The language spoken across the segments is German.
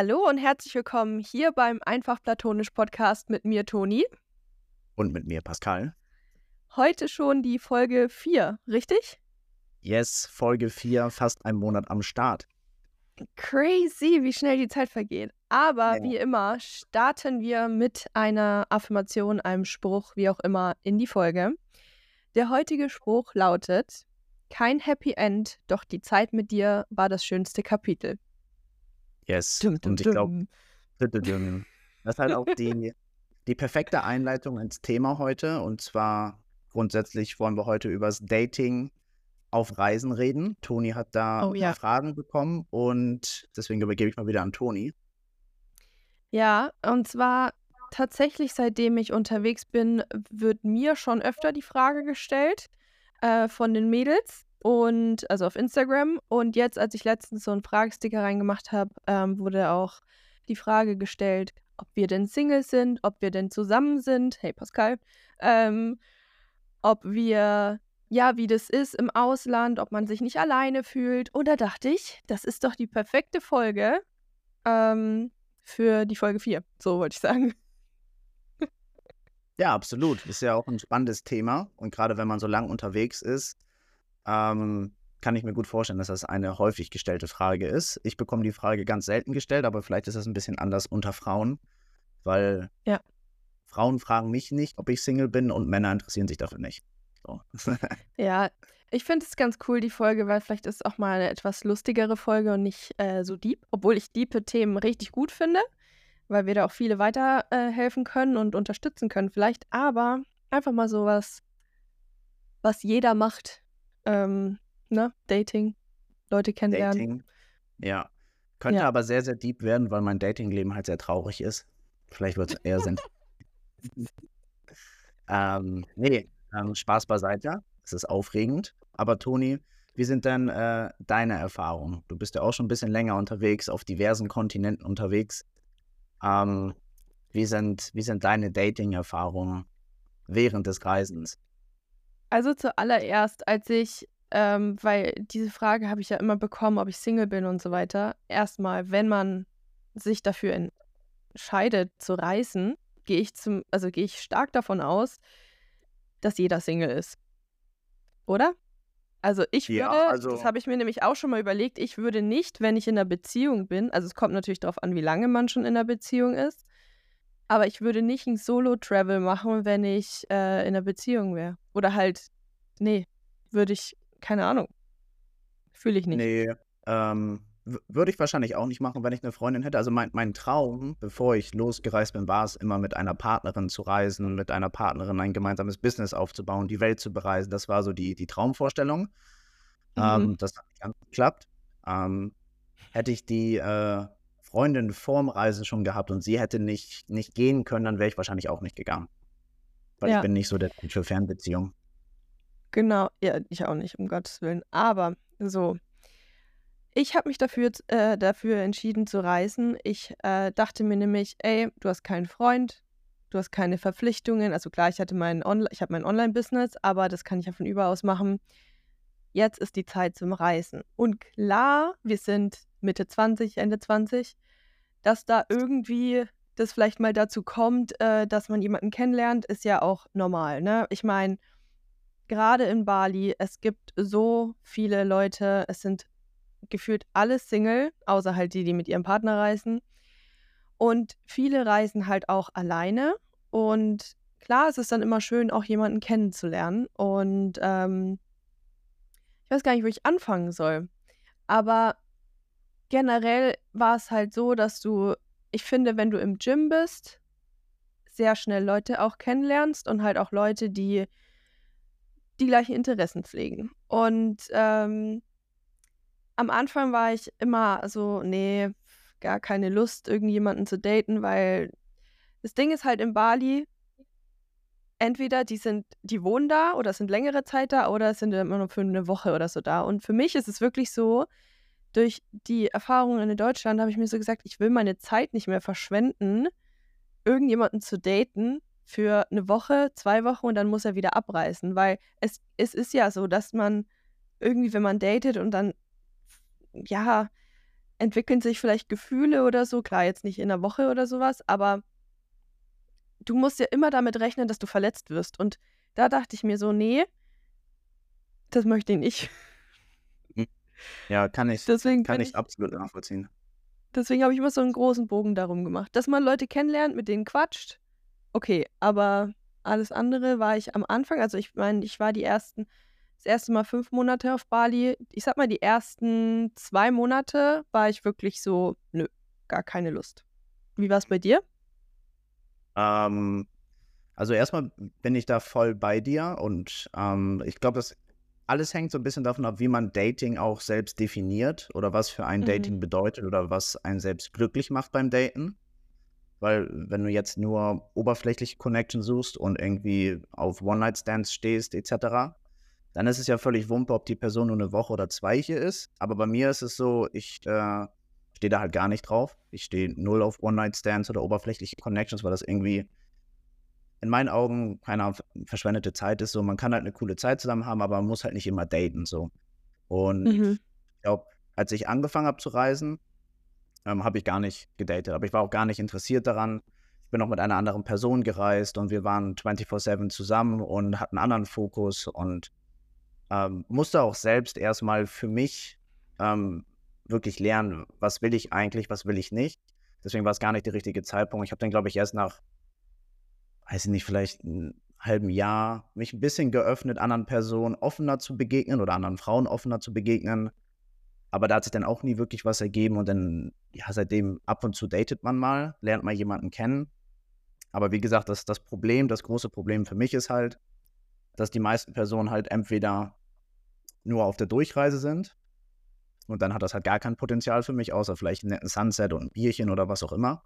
Hallo und herzlich willkommen hier beim Einfach Platonisch Podcast mit mir, Toni. Und mit mir, Pascal. Heute schon die Folge 4, richtig? Yes, Folge 4, fast ein Monat am Start. Crazy, wie schnell die Zeit vergeht. Aber ja. wie immer starten wir mit einer Affirmation, einem Spruch, wie auch immer, in die Folge. Der heutige Spruch lautet: Kein Happy End, doch die Zeit mit dir war das schönste Kapitel. Yes. Dum, dum, Und ich glaube, das ist halt auch die, die perfekte Einleitung ins Thema heute. Und zwar grundsätzlich wollen wir heute über das Dating auf Reisen reden. Toni hat da oh, ja. Fragen bekommen und deswegen übergebe ich mal wieder an Toni. Ja, und zwar tatsächlich, seitdem ich unterwegs bin, wird mir schon öfter die Frage gestellt äh, von den Mädels und also auf Instagram. Und jetzt, als ich letztens so einen Fragesticker reingemacht habe, ähm, wurde auch die Frage gestellt, ob wir denn Single sind, ob wir denn zusammen sind. Hey Pascal. Ähm, ob wir, ja, wie das ist im Ausland, ob man sich nicht alleine fühlt. Und da dachte ich, das ist doch die perfekte Folge ähm, für die Folge 4. So wollte ich sagen. Ja, absolut. Ist ja auch ein spannendes Thema. Und gerade wenn man so lang unterwegs ist, ähm, kann ich mir gut vorstellen, dass das eine häufig gestellte Frage ist. Ich bekomme die Frage ganz selten gestellt, aber vielleicht ist das ein bisschen anders unter Frauen, weil ja. Frauen fragen mich nicht, ob ich Single bin und Männer interessieren sich dafür nicht. So. ja, ich finde es ganz cool, die Folge, weil vielleicht ist es auch mal eine etwas lustigere Folge und nicht äh, so deep, obwohl ich diepe Themen richtig gut finde, weil wir da auch viele weiterhelfen äh, können und unterstützen können vielleicht, aber einfach mal sowas, was jeder macht, ähm, ne? Dating, Leute kennenlernen. Dating, ja. Könnte ja. aber sehr, sehr deep werden, weil mein Datingleben halt sehr traurig ist. Vielleicht wird es eher sind. ähm, nee, ähm, Spaß beiseite. Es ist aufregend. Aber Toni, wie sind denn äh, deine Erfahrungen? Du bist ja auch schon ein bisschen länger unterwegs, auf diversen Kontinenten unterwegs. Ähm, wie, sind, wie sind deine Dating-Erfahrungen während des Reisens? Also zuallererst, als ich, ähm, weil diese Frage habe ich ja immer bekommen, ob ich Single bin und so weiter. Erstmal, wenn man sich dafür entscheidet zu reisen, gehe ich zum, also gehe ich stark davon aus, dass jeder Single ist. Oder? Also ich würde, ja, also das habe ich mir nämlich auch schon mal überlegt, ich würde nicht, wenn ich in einer Beziehung bin, also es kommt natürlich darauf an, wie lange man schon in einer Beziehung ist, aber ich würde nicht ein Solo-Travel machen, wenn ich äh, in einer Beziehung wäre. Oder halt, nee, würde ich, keine Ahnung. Fühle ich nicht. Nee, ähm, würde ich wahrscheinlich auch nicht machen, wenn ich eine Freundin hätte. Also mein, mein Traum, bevor ich losgereist bin, war es immer mit einer Partnerin zu reisen, mit einer Partnerin ein gemeinsames Business aufzubauen, die Welt zu bereisen. Das war so die, die Traumvorstellung. Mhm. Ähm, das hat nicht ganz geklappt. Ähm, hätte ich die äh, Freundin vorm Reisen schon gehabt und sie hätte nicht, nicht gehen können, dann wäre ich wahrscheinlich auch nicht gegangen. Weil ja. ich bin nicht so der Typ für Fernbeziehungen. Genau, ja, ich auch nicht, um Gottes Willen. Aber so, ich habe mich dafür, äh, dafür entschieden zu reisen. Ich äh, dachte mir nämlich, ey, du hast keinen Freund, du hast keine Verpflichtungen. Also klar, ich hatte mein Onla ich habe mein Online-Business, aber das kann ich ja von überaus machen. Jetzt ist die Zeit zum Reisen. Und klar, wir sind Mitte 20, Ende 20, dass da irgendwie das vielleicht mal dazu kommt, äh, dass man jemanden kennenlernt, ist ja auch normal. Ne? Ich meine, gerade in Bali, es gibt so viele Leute, es sind gefühlt alle Single, außer halt die, die mit ihrem Partner reisen. Und viele reisen halt auch alleine. Und klar, es ist dann immer schön, auch jemanden kennenzulernen. Und ähm, ich weiß gar nicht, wo ich anfangen soll. Aber generell war es halt so, dass du, ich finde, wenn du im Gym bist, sehr schnell Leute auch kennenlernst und halt auch Leute, die die gleichen Interessen pflegen. Und ähm, am Anfang war ich immer so, nee, gar keine Lust, irgendjemanden zu daten, weil das Ding ist halt in Bali, entweder die sind, die wohnen da oder sind längere Zeit da oder sind immer nur für eine Woche oder so da. Und für mich ist es wirklich so, durch die Erfahrungen in Deutschland habe ich mir so gesagt, ich will meine Zeit nicht mehr verschwenden, irgendjemanden zu daten für eine Woche, zwei Wochen und dann muss er wieder abreißen, weil es, es ist ja so, dass man irgendwie, wenn man datet und dann, ja, entwickeln sich vielleicht Gefühle oder so. Klar, jetzt nicht in einer Woche oder sowas, aber du musst ja immer damit rechnen, dass du verletzt wirst. Und da dachte ich mir so, nee, das möchte ich nicht. Ja, kann ich, Deswegen kann ich, absolut nachvollziehen. deswegen habe ich immer so einen großen Bogen darum gemacht. Dass man Leute kennenlernt, mit denen quatscht, okay, aber alles andere war ich am Anfang, also ich meine, ich war die ersten, das erste Mal fünf Monate auf Bali. Ich sag mal, die ersten zwei Monate war ich wirklich so, nö, gar keine Lust. Wie war es bei dir? Ähm, also erstmal bin ich da voll bei dir und ähm, ich glaube, das alles hängt so ein bisschen davon ab, wie man Dating auch selbst definiert oder was für ein Mhm. Dating bedeutet oder was einen selbst glücklich macht beim Daten. Weil wenn du jetzt nur oberflächliche Connection suchst und irgendwie auf One-Night-Stands stehst etc., dann ist es ja völlig wumpe, ob die Person nur eine Woche oder zwei hier ist. Aber bei mir ist es so, ich äh, stehe da halt gar nicht drauf. Ich stehe null auf One-Night-Stands oder oberflächliche Connections, weil das irgendwie in meinen Augen keine Ahnung, verschwendete Zeit ist. So, man kann halt eine coole Zeit zusammen haben, aber man muss halt nicht immer daten. So. Und Mhm. ich glaube, als ich angefangen habe zu reisen, ähm, habe ich gar nicht gedatet. Aber ich war auch gar nicht interessiert daran. Ich bin auch mit einer anderen Person gereist und wir waren 24-7 zusammen und hatten einen anderen Fokus und ähm, musste auch selbst erstmal für mich ähm, wirklich lernen, was will ich eigentlich, was will ich nicht. Deswegen war es gar nicht der richtige Zeitpunkt. Ich habe dann, glaube ich, erst nach, weiß ich nicht, vielleicht einem halben Jahr mich ein bisschen geöffnet, anderen Personen offener zu begegnen oder anderen Frauen offener zu begegnen. Aber da hat sich dann auch nie wirklich was ergeben und dann, ja, seitdem ab und zu datet man mal, lernt mal jemanden kennen. Aber wie gesagt, das, das Problem, das große Problem für mich ist halt, dass die meisten Personen halt entweder nur auf der Durchreise sind und dann hat das halt gar kein Potenzial für mich, außer vielleicht einen netten Sunset und ein Bierchen oder was auch immer.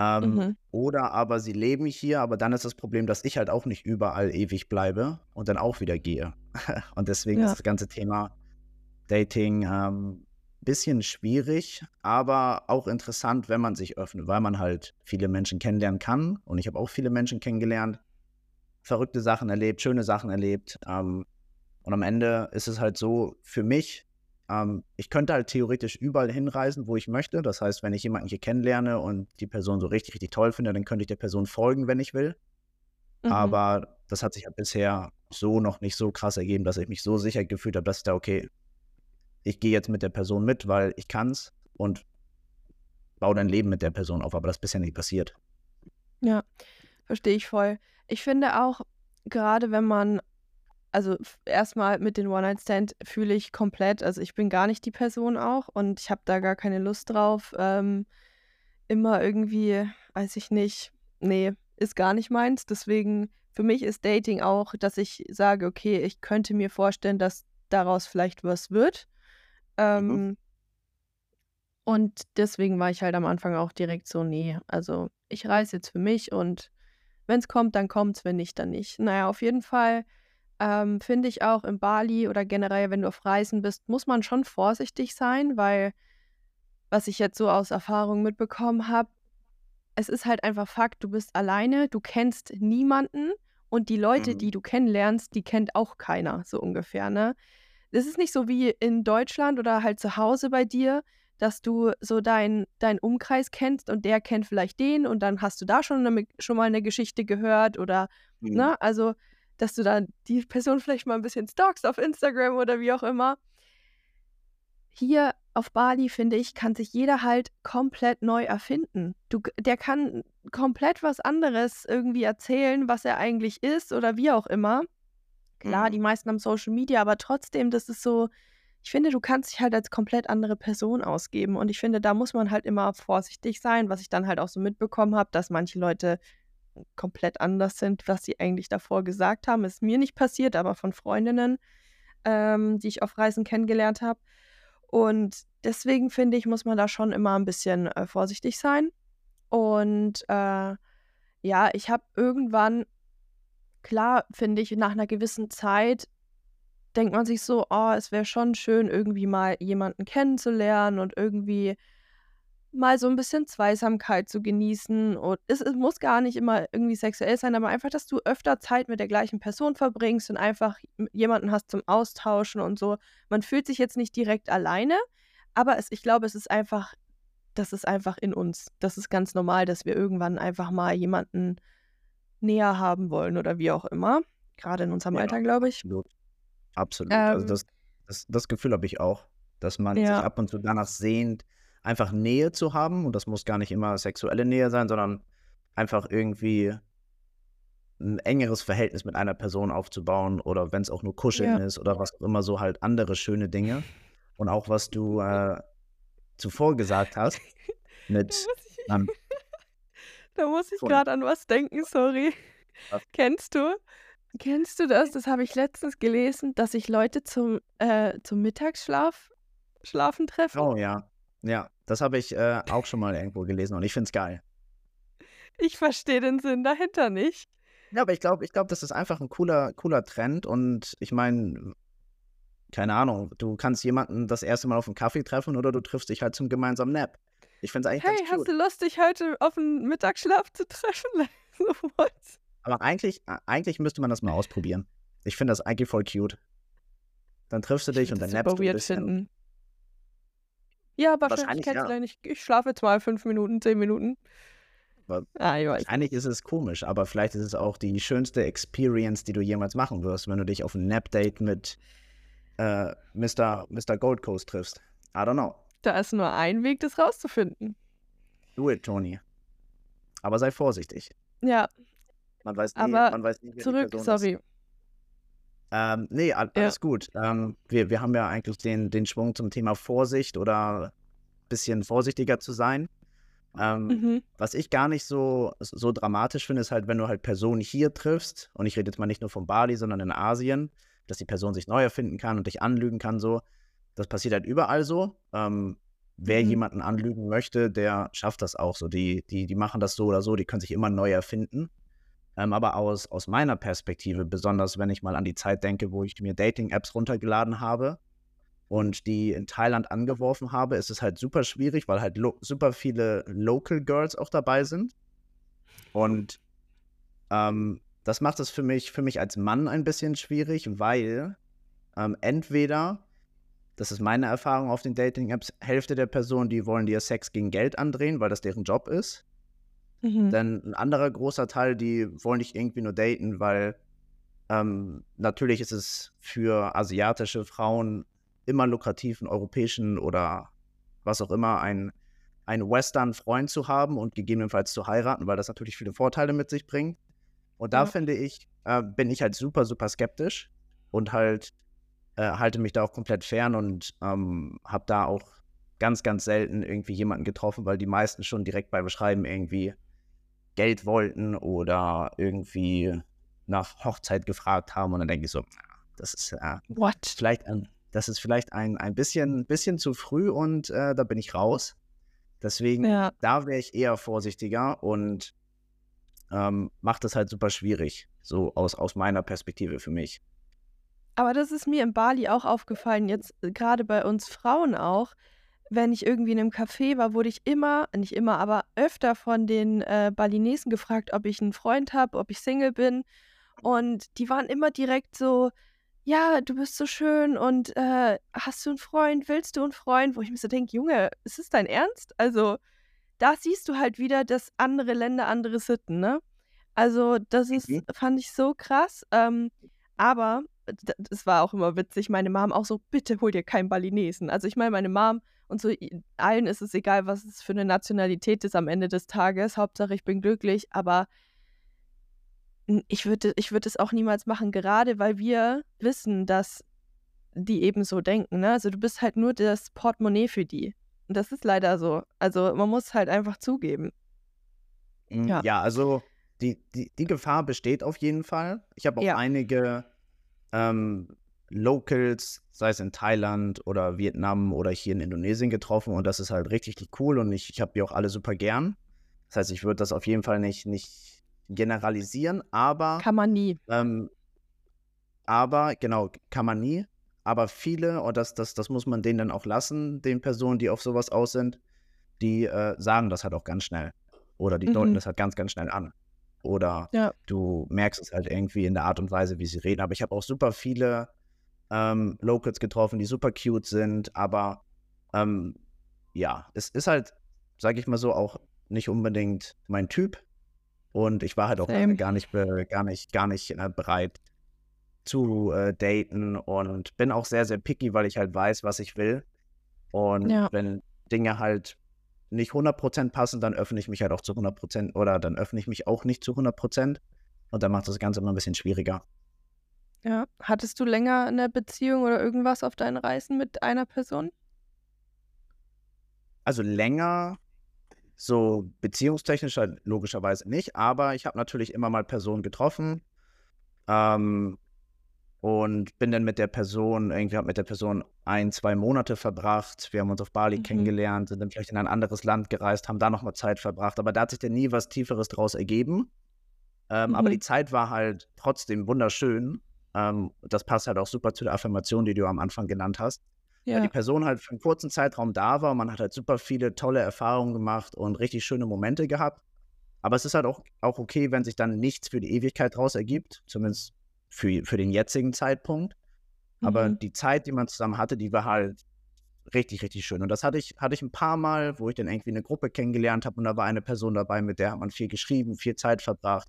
Ähm, Mhm. oder aber sie leben hier, aber dann ist das Problem, dass ich halt auch nicht überall ewig bleibe und dann auch wieder gehe. Und deswegen ist Ja. das ganze Thema Dating ähm, bisschen schwierig, aber auch interessant, wenn man sich öffnet, weil man halt viele Menschen kennenlernen kann. Und ich habe auch viele Menschen kennengelernt, verrückte Sachen erlebt, schöne Sachen erlebt. Ähm, und am Ende ist es halt so, für mich, ähm, ich könnte halt theoretisch überall hinreisen, wo ich möchte. Das heißt, wenn ich jemanden hier kennenlerne und die Person so richtig, richtig toll finde, dann könnte ich der Person folgen, wenn ich will. Mhm. Aber das hat sich ja bisher so noch nicht so krass ergeben, dass ich mich so sicher gefühlt habe, dass ich da, okay, ich gehe jetzt mit der Person mit, weil ich kann's und baue dein Leben mit der Person auf. Aber das ist bisher nicht passiert. Ja, verstehe ich voll. Ich finde auch, gerade wenn man, also erstmal mit den One-Night-Stand fühle ich komplett, also ich bin gar nicht die Person auch und ich habe da gar keine Lust drauf. Ähm, immer irgendwie, weiß ich nicht, nee, ist gar nicht meins. Deswegen, für mich ist Dating auch, dass ich sage, okay, ich könnte mir vorstellen, dass daraus vielleicht was wird. Mhm. Ähm, und deswegen war ich halt am Anfang auch direkt so, nee, also ich reise jetzt für mich und wenn es kommt, dann kommt's, wenn nicht, dann nicht. Naja, auf jeden Fall ähm, finde ich auch in Bali oder generell, wenn du auf Reisen bist, muss man schon vorsichtig sein, weil was ich jetzt so aus Erfahrung mitbekommen habe, es ist halt einfach Fakt, du bist alleine, du kennst niemanden und die Leute, Mhm. die du kennenlernst, die kennt auch keiner, so ungefähr, ne? Es ist nicht so wie in Deutschland oder halt zu Hause bei dir, dass du so deinen deinen Umkreis kennst und der kennt vielleicht den und dann hast du da schon 'ne schon mal eine Geschichte gehört oder Mhm. ne, also, dass du dann die Person vielleicht mal ein bisschen stalkst auf Instagram oder wie auch immer. Hier auf Bali, finde ich, kann sich jeder halt komplett neu erfinden. Du der kann komplett was anderes irgendwie erzählen, was er eigentlich ist oder wie auch immer. Klar, die Mhm. meisten haben Social Media, aber trotzdem, das ist so ich finde, du kannst dich halt als komplett andere Person ausgeben und ich finde, da muss man halt immer vorsichtig sein, was ich dann halt auch so mitbekommen habe, dass manche Leute komplett anders sind, was sie eigentlich davor gesagt haben. Ist mir nicht passiert, aber von Freundinnen, ähm, die ich auf Reisen kennengelernt habe. Und deswegen finde ich, muss man da schon immer ein bisschen, äh, vorsichtig sein. Und, äh, ja, ich habe irgendwann klar, finde ich, nach einer gewissen Zeit denkt man sich so: „Oh, es wäre schon schön, irgendwie mal jemanden kennenzulernen und irgendwie mal so ein bisschen Zweisamkeit zu genießen.“ Und es es muss gar nicht immer irgendwie sexuell sein, aber einfach, dass du öfter Zeit mit der gleichen Person verbringst und einfach jemanden hast zum Austauschen und so. Man fühlt sich jetzt nicht direkt alleine, Aber es, ich glaube, es ist einfach, das ist einfach in uns. Das ist ganz normal, dass wir irgendwann einfach mal jemanden näher haben wollen oder wie auch immer. Gerade in unserem Ja, Alter, glaube ich. absolut. Absolut. Also Ähm, das, das, das Gefühl habe ich auch, dass man sich ja, ab und zu danach sehnt, einfach Nähe zu haben. Und das muss gar nicht immer sexuelle Nähe sein, sondern einfach irgendwie ein engeres Verhältnis mit einer Person aufzubauen oder wenn es auch nur Kuscheln ja. ist oder was auch immer, so halt andere schöne Dinge. Und auch was du äh, zuvor gesagt hast Da mit muss ich, ähm, da muss ich von gerade an was denken, sorry. was? Kennst du? Kennst du das? Das habe ich letztens gelesen, dass sich Leute zum, äh, zum Mittagsschlaf schlafen treffen. Oh ja, ja, das habe ich äh, auch schon mal irgendwo gelesen und ich finde es geil. Ich verstehe den Sinn dahinter nicht. Ja, aber ich glaube, ich glaube, das ist einfach ein cooler, cooler Trend und ich meine, keine Ahnung, du kannst jemanden das erste Mal auf einen Kaffee treffen oder du triffst dich halt zum gemeinsamen Nap. Ich finde es eigentlich Hey, ganz hast cute. du Lust, dich heute auf einen Mittagsschlaf zu treffen? Aber eigentlich, eigentlich müsste man das mal ausprobieren. Ich finde das eigentlich voll cute. Dann triffst du Ich dich und dann nappst du ein bisschen. finden. Ja, aber Wahrscheinlich ja. Ich, schlafe jetzt mal fünf Minuten, zehn Minuten. Aber Ah, ich weiß wahrscheinlich nicht. ist es komisch, aber vielleicht ist es auch die schönste Experience, die du jemals machen wirst, wenn du dich auf ein Nap-Date mit äh, Mr. Mr. Gold Coast triffst. I don't know. Da ist nur ein Weg, das rauszufinden. Do it, Tony. Aber sei vorsichtig. Ja, Man weiß nie, aber man weiß nie, wer zurück, Person ist. Ähm, nee, all, Ja. alles gut. Ähm, wir, wir haben ja eigentlich den, den Schwung zum Thema Vorsicht oder ein bisschen vorsichtiger zu sein. Ähm, Mhm. was ich gar nicht so, so dramatisch finde, ist halt, wenn du halt Personen hier triffst, und ich rede jetzt mal nicht nur von Bali, sondern in Asien, dass die Person sich neu erfinden kann und dich anlügen kann, so. Das passiert halt überall so. Ähm, wer Mhm. jemanden anlügen möchte, der schafft das auch so. Die, die, die machen das so oder so, die können sich immer neu erfinden. Ähm, aber aus, aus meiner Perspektive, besonders wenn ich mal an die Zeit denke, wo ich mir Dating-Apps runtergeladen habe und die in Thailand angeworfen habe, ist es halt super schwierig, weil halt super viele Local Girls auch dabei sind. Und ähm, das macht es für mich, für mich als Mann ein bisschen schwierig, weil ähm, entweder, das ist meine Erfahrung auf den Dating-Apps, Hälfte der Personen, die wollen dir Sex gegen Geld andrehen, weil das deren Job ist. Mhm. Dann ein anderer großer Teil, die wollen dich irgendwie nur daten, weil ähm, natürlich ist es für asiatische Frauen immer lukrativ, einen europäischen oder was auch immer, einen, einen Western-Freund zu haben und gegebenenfalls zu heiraten, weil das natürlich viele Vorteile mit sich bringt. Und da Ja. finde ich, äh, bin ich halt super, super skeptisch und halt äh, halte mich da auch komplett fern und ähm, habe da auch ganz, ganz selten irgendwie jemanden getroffen, weil die meisten schon direkt beim Beschreiben irgendwie Geld wollten oder irgendwie nach Hochzeit gefragt haben. Und dann denke ich so, das ist äh, What? vielleicht ein, das ist vielleicht ein, ein bisschen, bisschen zu früh und äh, da bin ich raus. Deswegen, Ja. da wäre ich eher vorsichtiger und ähm, macht es halt super schwierig, so aus, aus meiner Perspektive für mich. Aber das ist mir in Bali auch aufgefallen, jetzt äh, gerade bei uns Frauen auch. Wenn ich irgendwie in einem Café war, wurde ich immer, nicht immer, aber öfter von den äh, Balinesen gefragt, ob ich einen Freund habe, ob ich Single bin. Und die waren immer direkt so, ja, du bist so schön und äh, hast du einen Freund, willst du einen Freund? Wo ich mir so denke, Junge, ist es dein Ernst? Also, da siehst du halt wieder, dass andere Länder andere Sitten, ne? Also, das ist, Mhm. fand ich so krass. Ähm, aber es war auch immer witzig, meine Mom auch so, bitte hol dir keinen Balinesen. Also ich meine, meine Mom und so allen ist es egal, was es für eine Nationalität ist am Ende des Tages. Hauptsache, ich bin glücklich, aber ich würde ich würd es auch niemals machen, gerade weil wir wissen, dass die eben so denken. Ne? Also du bist halt nur das Portemonnaie für die. Und das ist leider so. Also man muss halt einfach zugeben. Mm, Ja. Ja, also die, die, die Gefahr besteht auf jeden Fall. Ich habe auch Ja. einige ähm, Locals, sei es in Thailand oder Vietnam oder hier in Indonesien getroffen und das ist halt richtig, cool und ich, ich habe die auch alle super gern. Das heißt, ich würde das auf jeden Fall nicht, nicht generalisieren, aber Kann man nie. ähm, aber, genau, kann man nie. Aber viele, und das, das, das muss man denen dann auch lassen, den Personen, die auf sowas aus sind, die äh, sagen das halt auch ganz schnell. Oder die deuten Mhm. das halt ganz, ganz schnell an. Oder Ja. du merkst es halt irgendwie in der Art und Weise, wie sie reden. Aber ich habe auch super viele ähm, Locals getroffen, die super cute sind, aber Ähm, ja, es ist halt, sage ich mal so, auch nicht unbedingt mein Typ. Und ich war halt auch Same. gar nicht, gar nicht, gar nicht äh, bereit zu äh, daten und bin auch sehr, sehr picky, weil ich halt weiß, was ich will. Und Ja. wenn Dinge halt nicht 100% passen, dann öffne ich mich halt auch zu 100% oder dann öffne ich mich auch nicht zu 100%. Und dann macht das Ganze immer ein bisschen schwieriger. Ja. Hattest du länger eine Beziehung oder irgendwas auf deinen Reisen mit einer Person? Also länger, so beziehungstechnisch halt logischerweise nicht, aber ich habe natürlich immer mal Personen getroffen ähm, und bin dann mit der Person, irgendwie habe mit der Person ein, zwei Monate verbracht. Wir haben uns auf Bali Mhm. kennengelernt, sind dann vielleicht in ein anderes Land gereist, haben da nochmal Zeit verbracht, aber da hat sich dann nie was Tieferes draus ergeben. Ähm, Aber Mhm. die Zeit war halt trotzdem wunderschön. Ähm, das passt halt auch super zu der Affirmation, die du am Anfang genannt hast. Weil die Ja. Person halt für einen kurzen Zeitraum da war. Man hat halt super viele tolle Erfahrungen gemacht und richtig schöne Momente gehabt. Aber es ist halt auch, auch okay, wenn sich dann nichts für die Ewigkeit draus ergibt, zumindest für, für den jetzigen Zeitpunkt. Aber Mhm. die Zeit, die man zusammen hatte, die war halt richtig, richtig schön. Und das hatte ich, hatte ich ein paar Mal, wo ich dann irgendwie eine Gruppe kennengelernt habe und da war eine Person dabei, mit der hat man viel geschrieben, viel Zeit verbracht.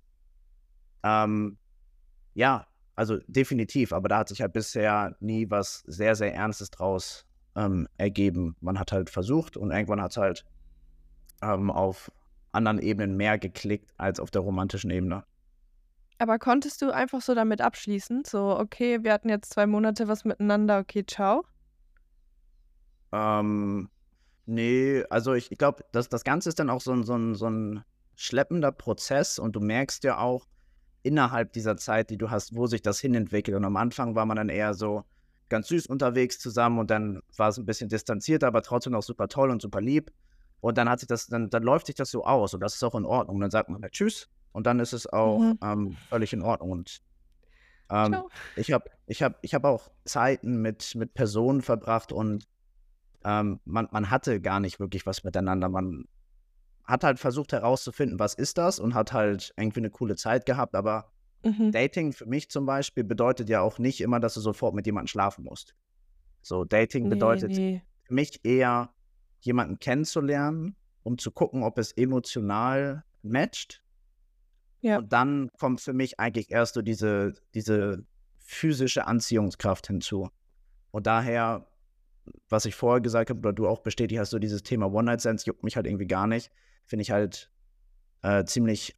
Ähm, ja, also definitiv, aber da hat sich halt bisher nie was sehr, sehr Ernstes draus ähm, ergeben. Man hat halt versucht und irgendwann hat es halt ähm, auf anderen Ebenen mehr geklickt als auf der romantischen Ebene. Aber konntest du einfach so damit abschließen? So, okay, wir hatten jetzt zwei Monate was miteinander, okay, ciao. Ähm, nee, also ich, ich glaube, das, das Ganze ist dann auch so ein, so, ein, so ein schleppender Prozess und du merkst ja auch innerhalb dieser Zeit, die du hast, wo sich das hinentwickelt. Und am Anfang war man dann eher so ganz süß unterwegs zusammen und dann war es ein bisschen distanzierter, aber trotzdem auch super toll und super lieb. Und dann hat sich das, dann, dann läuft sich das so aus und das ist auch in Ordnung. Dann sagt man halt Tschüss und dann ist es auch Mhm. ähm, völlig in Ordnung. Und ähm, ich habe ich hab, ich hab auch Zeiten mit, mit Personen verbracht und ähm, man, man hatte gar nicht wirklich was miteinander. Man hat halt versucht herauszufinden, was ist das und hat halt irgendwie eine coole Zeit gehabt. Aber Mhm. Dating für mich zum Beispiel bedeutet ja auch nicht immer, dass du sofort mit jemandem schlafen musst. So, Dating Nee, bedeutet nee. für mich eher, jemanden kennenzulernen, um zu gucken, ob es emotional matcht. Ja. Und dann kommt für mich eigentlich erst so diese, diese physische Anziehungskraft hinzu. Und daher, was ich vorher gesagt habe, oder du auch bestätigt hast, so dieses Thema One-Night-Stands juckt mich halt irgendwie gar nicht. Finde ich halt äh, ziemlich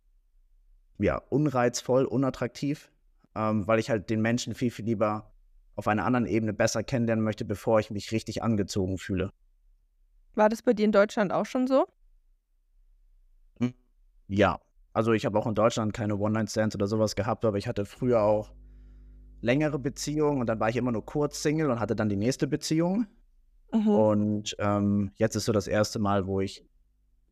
ja, unreizvoll, unattraktiv, ähm, weil ich halt den Menschen viel, viel lieber auf einer anderen Ebene besser kennenlernen möchte, bevor ich mich richtig angezogen fühle. War das bei dir in Deutschland auch schon so? Hm, Ja, also ich habe auch in Deutschland keine One-Night-Stands oder sowas gehabt, aber ich hatte früher auch längere Beziehungen und dann war ich immer nur kurz Single und hatte dann die nächste Beziehung. Mhm. Und ähm, jetzt ist so das erste Mal, wo ich,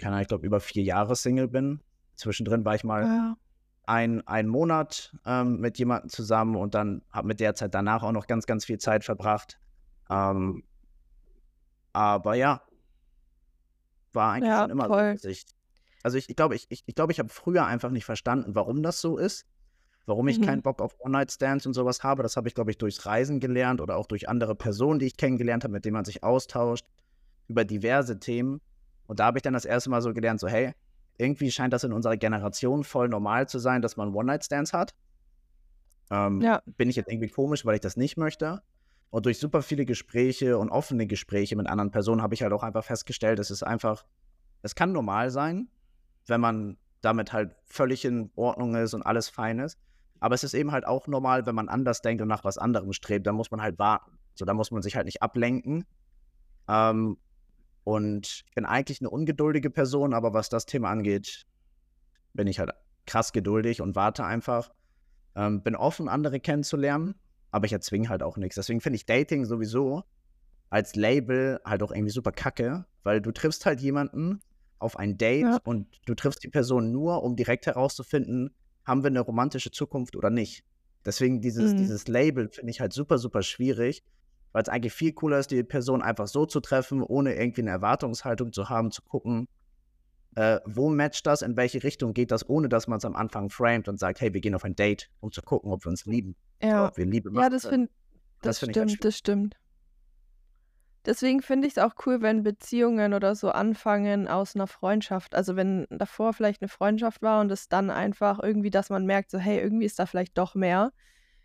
keine Ahnung, ich glaube, über vier Jahre Single bin. Zwischendrin war ich mal Ja. ein, einen Monat ähm, mit jemandem zusammen und dann habe mit der Zeit danach auch noch ganz, ganz viel Zeit verbracht. Ähm, aber ja, war eigentlich Ja, schon immer so. toll. Dass ich, also ich, ich glaube, ich, ich, ich, glaub, ich habe früher einfach nicht verstanden, warum das so ist. Warum ich Mhm. keinen Bock auf One-Night-Stands und sowas habe. Das habe ich, glaube ich, durchs Reisen gelernt oder auch durch andere Personen, die ich kennengelernt habe, mit denen man sich austauscht, über diverse Themen. Und da habe ich dann das erste Mal so gelernt, so hey, irgendwie scheint das in unserer Generation voll normal zu sein, dass man One-Night-Stands hat. Ähm, Ja. Bin ich jetzt irgendwie komisch, weil ich das nicht möchte. Und durch super viele Gespräche und offene Gespräche mit anderen Personen habe ich halt auch einfach festgestellt, es ist einfach, es kann normal sein, wenn man damit halt völlig in Ordnung ist und alles fein ist. Aber es ist eben halt auch normal, wenn man anders denkt und nach was anderem strebt, dann muss man halt warten. So, da muss man sich halt nicht ablenken. Ähm, und ich bin eigentlich eine ungeduldige Person, aber was das Thema angeht, bin ich halt krass geduldig und warte einfach. Ähm, bin offen, andere kennenzulernen, aber ich erzwinge halt auch nichts. Deswegen finde ich Dating sowieso als Label halt auch irgendwie super kacke, weil du triffst halt jemanden auf ein Date Ja. und du triffst die Person nur, um direkt herauszufinden, haben wir eine romantische Zukunft oder nicht. Deswegen dieses, Mhm. dieses Label finde ich halt super, super schwierig, weil es eigentlich viel cooler ist, die Person einfach so zu treffen, ohne irgendwie eine Erwartungshaltung zu haben, zu gucken, äh, wo matcht das, in welche Richtung geht das, ohne dass man es am Anfang framet und sagt, hey, wir gehen auf ein Date, um zu gucken, ob wir uns lieben, Ja. ob wir Liebe Ja, machen das können. finde Das das finde ich halt stimmt, das stimmt. deswegen finde ich es auch cool, wenn Beziehungen oder so anfangen aus einer Freundschaft. Also wenn davor vielleicht eine Freundschaft war und es dann einfach irgendwie, dass man merkt, so hey, irgendwie ist da vielleicht doch mehr,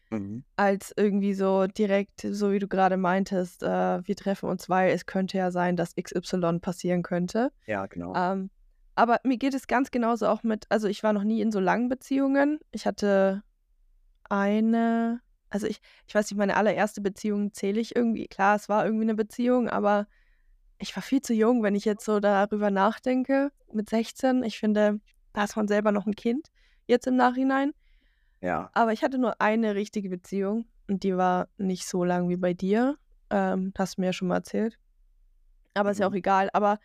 Mhm. als irgendwie so direkt, so wie du gerade meintest, äh, wir treffen uns, weil es könnte ja sein, dass XY passieren könnte. Ja, genau. Ähm, aber mir geht es ganz genauso auch mit, also ich war noch nie in so langen Beziehungen. Ich hatte eine, also ich, ich weiß nicht, meine allererste Beziehung zähle ich irgendwie. Klar, es war irgendwie eine Beziehung, aber ich war viel zu jung, wenn ich jetzt so darüber nachdenke, mit 16. Ich finde, da ist man selber noch ein Kind, jetzt im Nachhinein. Ja. Aber ich hatte nur eine richtige Beziehung und die war nicht so lang wie bei dir. Ähm, hast du mir ja schon mal erzählt. Aber ist ja auch Mhm. egal. Aber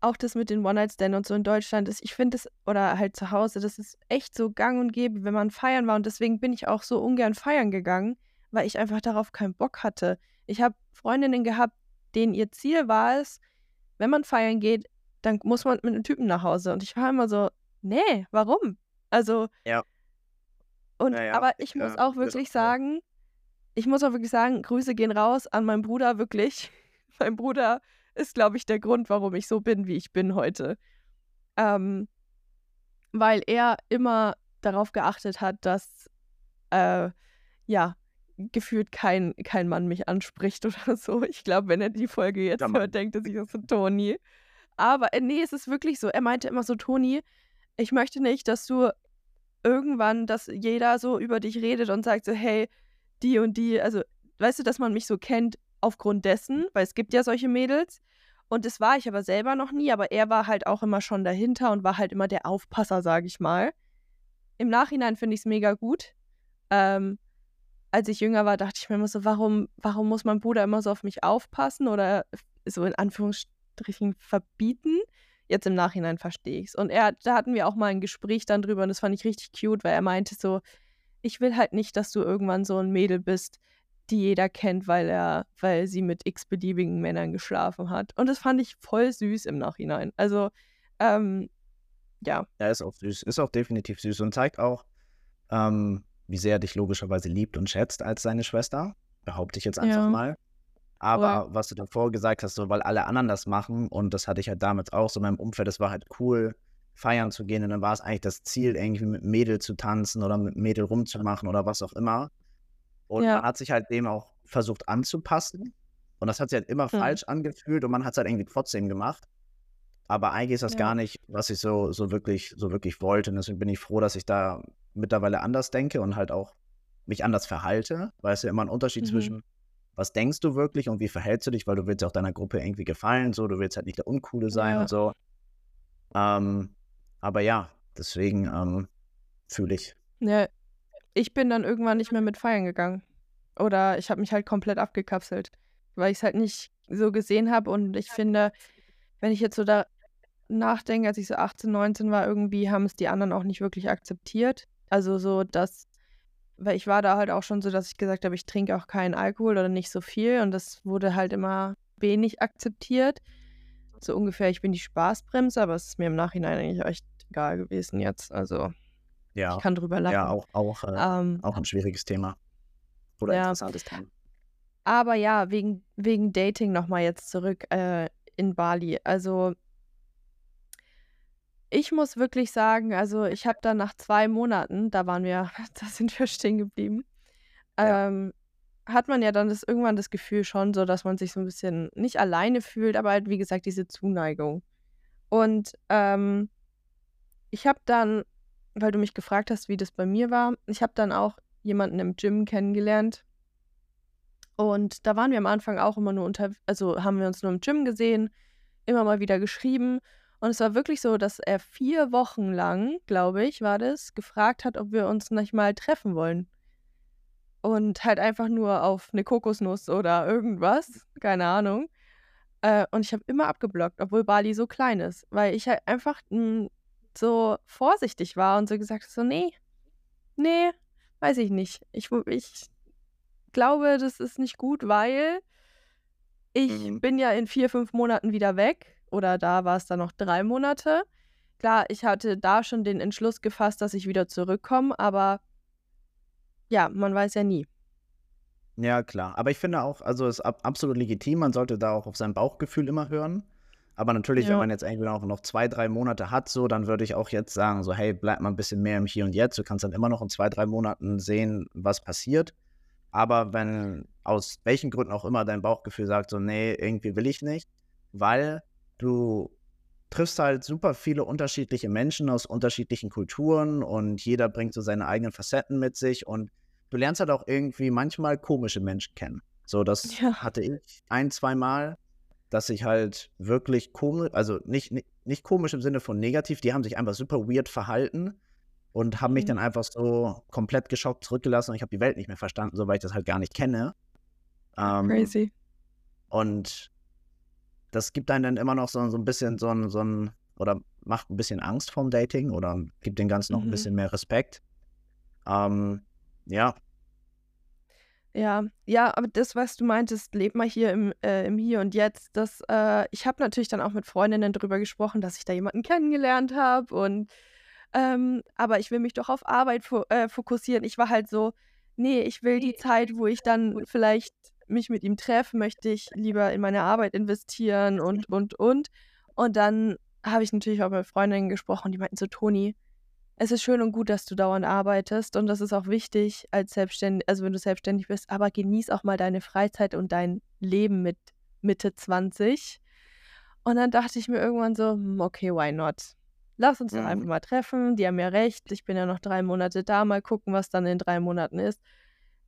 auch das mit den One-Night-Stand und so in Deutschland ist, ich finde es, oder halt zu Hause, das ist echt so gang und gäbe, wenn man feiern war. Und deswegen bin ich auch so ungern feiern gegangen, weil ich einfach darauf keinen Bock hatte. Ich habe Freundinnen gehabt, denen ihr Ziel war es, wenn man feiern geht, dann muss man mit einem Typen nach Hause. Und ich war immer so, nee, warum? Also, Ja. Und Ja, ja, aber ich, muss auch das wirklich sagen, ich muss auch wirklich sagen, Grüße gehen raus an meinen Bruder, wirklich. Mein Bruder ist, glaube ich, der Grund, warum ich so bin, wie ich bin heute. Ähm, weil er immer darauf geachtet hat, dass, äh, ja, gefühlt kein, kein Mann mich anspricht oder so. Ich glaube, wenn er die Folge jetzt Mann. hört, denkt er sich, das ist Toni. Aber äh, nee, es ist wirklich so. Er meinte immer so, Toni, ich möchte nicht, dass du irgendwann, dass jeder so über dich redet und sagt so, hey, die und die, also weißt du, dass man mich so kennt aufgrund dessen, weil es gibt ja solche Mädels. Und das war ich aber selber noch nie, aber er war halt auch immer schon dahinter und war halt immer der Aufpasser, sage ich mal. Im Nachhinein finde ich es mega gut. Ähm, als ich jünger war, dachte ich mir immer so, warum, warum muss mein Bruder immer so auf mich aufpassen oder so in Anführungsstrichen verbieten? Jetzt im Nachhinein verstehe ich es. Und er, da hatten wir auch mal ein Gespräch dann drüber und das fand ich richtig cute, weil er meinte so, ich will halt nicht, dass du irgendwann so ein Mädel bist, die jeder kennt, weil er, weil sie mit x-beliebigen Männern geschlafen hat. Und das fand ich voll süß im Nachhinein. Also, ähm, ja. Ja, ist auch süß. Ist auch definitiv süß und zeigt auch, ähm, wie sehr er dich logischerweise liebt und schätzt als seine Schwester. Behaupte ich jetzt einfach Ja. mal. Aber was du davor gesagt hast, so, weil alle anderen das machen und das hatte ich halt damals auch so in meinem Umfeld, das war halt cool, feiern zu gehen und dann war es eigentlich das Ziel, irgendwie mit Mädel zu tanzen oder mit Mädel rumzumachen oder was auch immer. Und Ja. man hat sich halt dem auch versucht anzupassen und das hat sich halt immer Hm. falsch angefühlt und man hat es halt irgendwie trotzdem gemacht. Aber eigentlich ist das Ja. gar nicht, was ich so, so wirklich, so wirklich wollte. Und deswegen bin ich froh, dass ich da mittlerweile anders denke und halt auch mich anders verhalte, weil es ja immer ein Unterschied Mhm. zwischen, was denkst du wirklich und wie verhältst du dich, weil du willst ja auch deiner Gruppe irgendwie gefallen, so, du willst halt nicht der Uncoole sein Ja. und so. Ähm, aber ja, deswegen ähm, fühle ich. Ja, ich bin dann irgendwann nicht mehr mit feiern gegangen. Oder ich habe mich halt komplett abgekapselt, weil ich es halt nicht so gesehen habe. Und ich finde, wenn ich jetzt so da nachdenke, als ich so 18, 19 war, irgendwie haben es die anderen auch nicht wirklich akzeptiert. Also so, dass, weil ich war da halt auch schon so, dass ich gesagt habe, ich trinke auch keinen Alkohol oder nicht so viel. Und das wurde halt immer wenig akzeptiert. So ungefähr, ich bin die Spaßbremse, aber es ist mir im Nachhinein eigentlich echt egal gewesen jetzt. Also Ja, ich kann drüber lachen. ja, auch, auch, äh, Ähm, auch ein schwieriges Thema. Oder Ja. interessantes Thema. aber ja, wegen, wegen Dating nochmal jetzt zurück äh, in Bali. Also ich muss wirklich sagen, also ich habe dann nach zwei Monaten, da waren wir, da sind wir stehen geblieben, Ja. ähm, hat man ja dann das, irgendwann das Gefühl schon so, dass man sich so ein bisschen nicht alleine fühlt, aber halt wie gesagt diese Zuneigung. Und ähm, ich habe dann, weil du mich gefragt hast, wie das bei mir war, ich habe dann auch jemanden im Gym kennengelernt. Und da waren wir am Anfang auch immer nur unter, also haben wir uns nur im Gym gesehen, immer mal wieder geschrieben. Und es war wirklich so, dass er vier Wochen lang, glaube ich, war das, gefragt hat, ob wir uns nicht mal treffen wollen. Und halt einfach nur auf eine Kokosnuss oder irgendwas, keine Ahnung. Äh, und ich habe immer abgeblockt, obwohl Bali so klein ist, weil ich halt einfach mh, so vorsichtig war und so gesagt habe, so, nee, nee, weiß ich nicht. Ich, ich glaube, das ist nicht gut, weil ich Mhm. bin ja in vier, fünf Monaten wieder weg. Oder da war es dann noch drei Monate. Klar, ich hatte da schon den Entschluss gefasst, dass ich wieder zurückkomme, aber ja, man weiß ja nie. Ja, klar. Aber ich finde auch, also es ist ab absolut legitim, man sollte da auch auf sein Bauchgefühl immer hören. Aber natürlich, wenn Ja. man jetzt irgendwie auch noch 2, 3 Monate hat so, dann würde ich auch jetzt sagen, so: „Hey, bleib mal 'n bisschen mehr im Hier und Jetzt.“ Du kannst dann immer noch in 2, 3 Monaten sehen, was passiert. Aber wenn aus welchen Gründen auch immer dein Bauchgefühl sagt so: „Ne, irgendwie will ich nicht“, weil du triffst halt super viele unterschiedliche Menschen aus unterschiedlichen Kulturen und jeder bringt so seine eigenen Facetten mit sich und du lernst halt auch irgendwie manchmal komische Menschen kennen. So, das Ja. hatte ich ein, zweimal, dass ich halt wirklich komi also nicht ni nicht komisch im Sinne von negativ, die haben sich einfach super weird verhalten und haben mich Mhm. dann einfach so komplett geschockt zurückgelassen und ich habe die Welt nicht mehr verstanden, so, weil ich das halt gar nicht kenne. Ähm, Crazy. und das gibt einem dann immer noch so so 'n bisschen so 'n so 'n oder macht 'n bisschen Angst vorm Dating oder gibt dem Ganzen noch 'n Mhm. bisschen mehr Respekt. Ähm, ja. Ja, ja, aber das, was du meintest, lebe mal hier im äh, im Hier und Jetzt, das äh, ich habe natürlich dann auch mit Freundinnen drüber gesprochen, dass ich da jemanden kennengelernt habe und ähm, aber ich will mich doch auf Arbeit fo äh, fokussieren. Ich war halt so: „Ne, ich will die Zeit, wo ich dann vielleicht mich mit ihm treffe, möchte ich lieber in meine Arbeit investieren und, und, und.“ Und dann habe ich natürlich auch mit Freundinnen gesprochen, die meinten so: „Toni, es ist schön und gut, dass du dauernd arbeitest und das ist auch wichtig als selbstständig also, wenn du selbstständig bist, aber genieß auch mal deine Freizeit und dein Leben mit Mitte 20.“ Und dann dachte ich mir irgendwann so: „Hm, okay, why not? Lass uns doch einfach Mhm. mal treffen. Die haben ja recht. Ich bin ja noch 3 Monate da. Mal gucken, was dann in 3 Monaten ist.“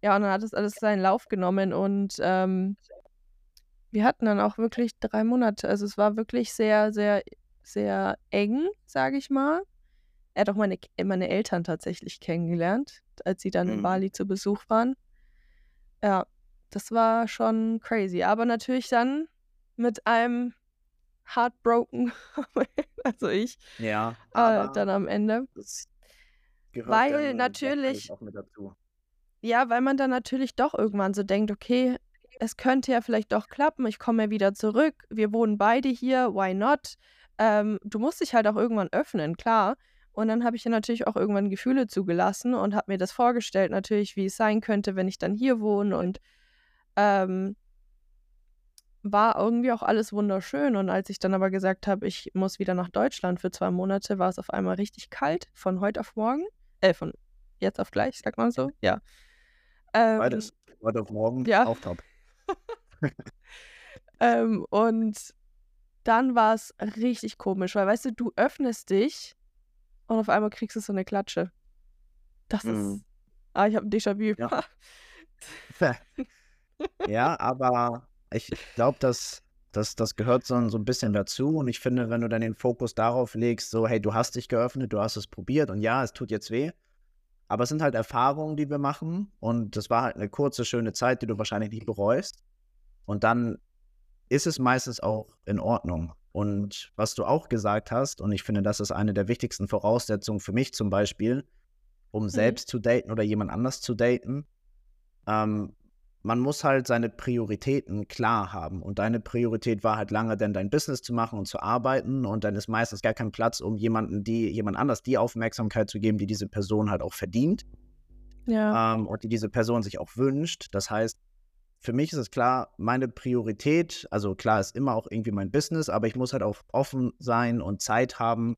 Ja, und dann hat das alles seinen Lauf genommen und, ähm wir hatten dann auch wirklich 3 Monate. Also, es war wirklich sehr, sehr, sehr eng, sage ich mal. Er hat auch meine meine Eltern tatsächlich kennengelernt, als sie dann in Mhm. Bali zu Besuch waren. Ja, das war schon crazy, aber natürlich dann mit einem heartbroken also ich, Ja, äh, dann am Ende. Weil wahrscheinlich natürlich auch mit dazu. Ja, weil man dann natürlich doch irgendwann so denkt: „Okay, es könnte ja vielleicht doch klappen. Ich komme ja wieder zurück. Wir wohnen beide hier. Why not?“ Ähm, du musst dich halt auch irgendwann öffnen, klar. Und dann habe ich ja natürlich auch irgendwann Gefühle zugelassen und habe mir das vorgestellt natürlich, wie es sein könnte, wenn ich dann hier wohne und, ähm war irgendwie auch alles wunderschön. Und als ich dann aber gesagt habe, ich muss wieder nach Deutschland für 2 Monate, war es auf einmal richtig kalt von heute auf morgen. Äh, von jetzt auf gleich, sagt man so? Ja. Ähm, Beides. Heute auf morgen, ja. auch top. Ähm, und dann war's richtig komisch, weil, weißt du, du öffnest dich und auf einmal kriegst du so 'ne Klatsche. Das Mhm. ist ah, ich habe 'n Déjà-vu. Ja. Ja, aber ich glaube, das das das gehört so so 'n bisschen dazu und ich finde, wenn du dann den Fokus darauf legst, so: „Hey, du hast dich geöffnet, du hast es probiert und ja, es tut jetzt weh.“ Aber es sind halt Erfahrungen, die wir machen und das war halt 'ne kurze, schöne Zeit, die du wahrscheinlich nicht bereust. Und dann ist es meistens auch in Ordnung. Und was du auch gesagt hast, und ich finde, das ist eine der wichtigsten Voraussetzungen für mich zum Beispiel, um Mhm. selbst zu daten oder jemand anders zu daten, ähm, man muss halt seine Prioritäten klar haben. Und deine Priorität war halt lange dann dein Business zu machen und zu arbeiten und dann ist meistens gar kein Platz, um jemanden die jemand anders die Aufmerksamkeit zu geben, die diese Person halt auch verdient, Ja. ähm, und die diese Person sich auch wünscht. Das heißt, für mich ist es klar, meine Priorität also klar ist immer auch irgendwie mein Business, aber ich muss halt auch offen sein und Zeit haben,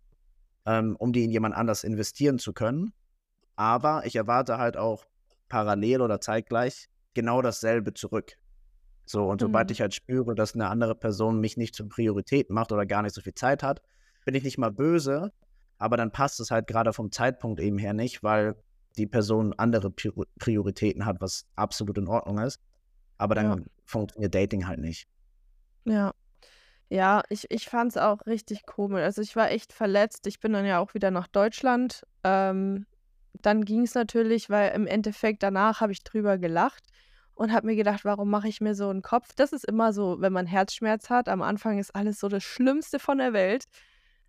ähm, um die in jemand anders investieren zu können. Aber ich erwarte halt auch parallel oder zeitgleich genau dasselbe zurück. So, und sobald Mhm. ich halt spüre, dass 'ne andere Person mich nicht zur Priorität macht oder gar nicht so viel Zeit hat, bin ich nicht mal böse, aber dann passt es halt grade vom Zeitpunkt eben her nicht, weil die Person andere Prio Prioritäten hat, was absolut in Ordnung ist. Aber Ja. dann funktioniert Dating halt nicht. Ja. Ja, ich ich fand's auch richtig komisch. Also, ich war echt verletzt. Ich bin dann ja auch wieder nach Deutschland. Ähm, dann ging's natürlich, weil im Endeffekt danach habe ich drüber gelacht und habe mir gedacht: „Warum mache ich mir so 'n Kopf?“ Das ist immer so, wenn man Herzschmerz hat. Am Anfang ist alles so das Schlimmste von der Welt.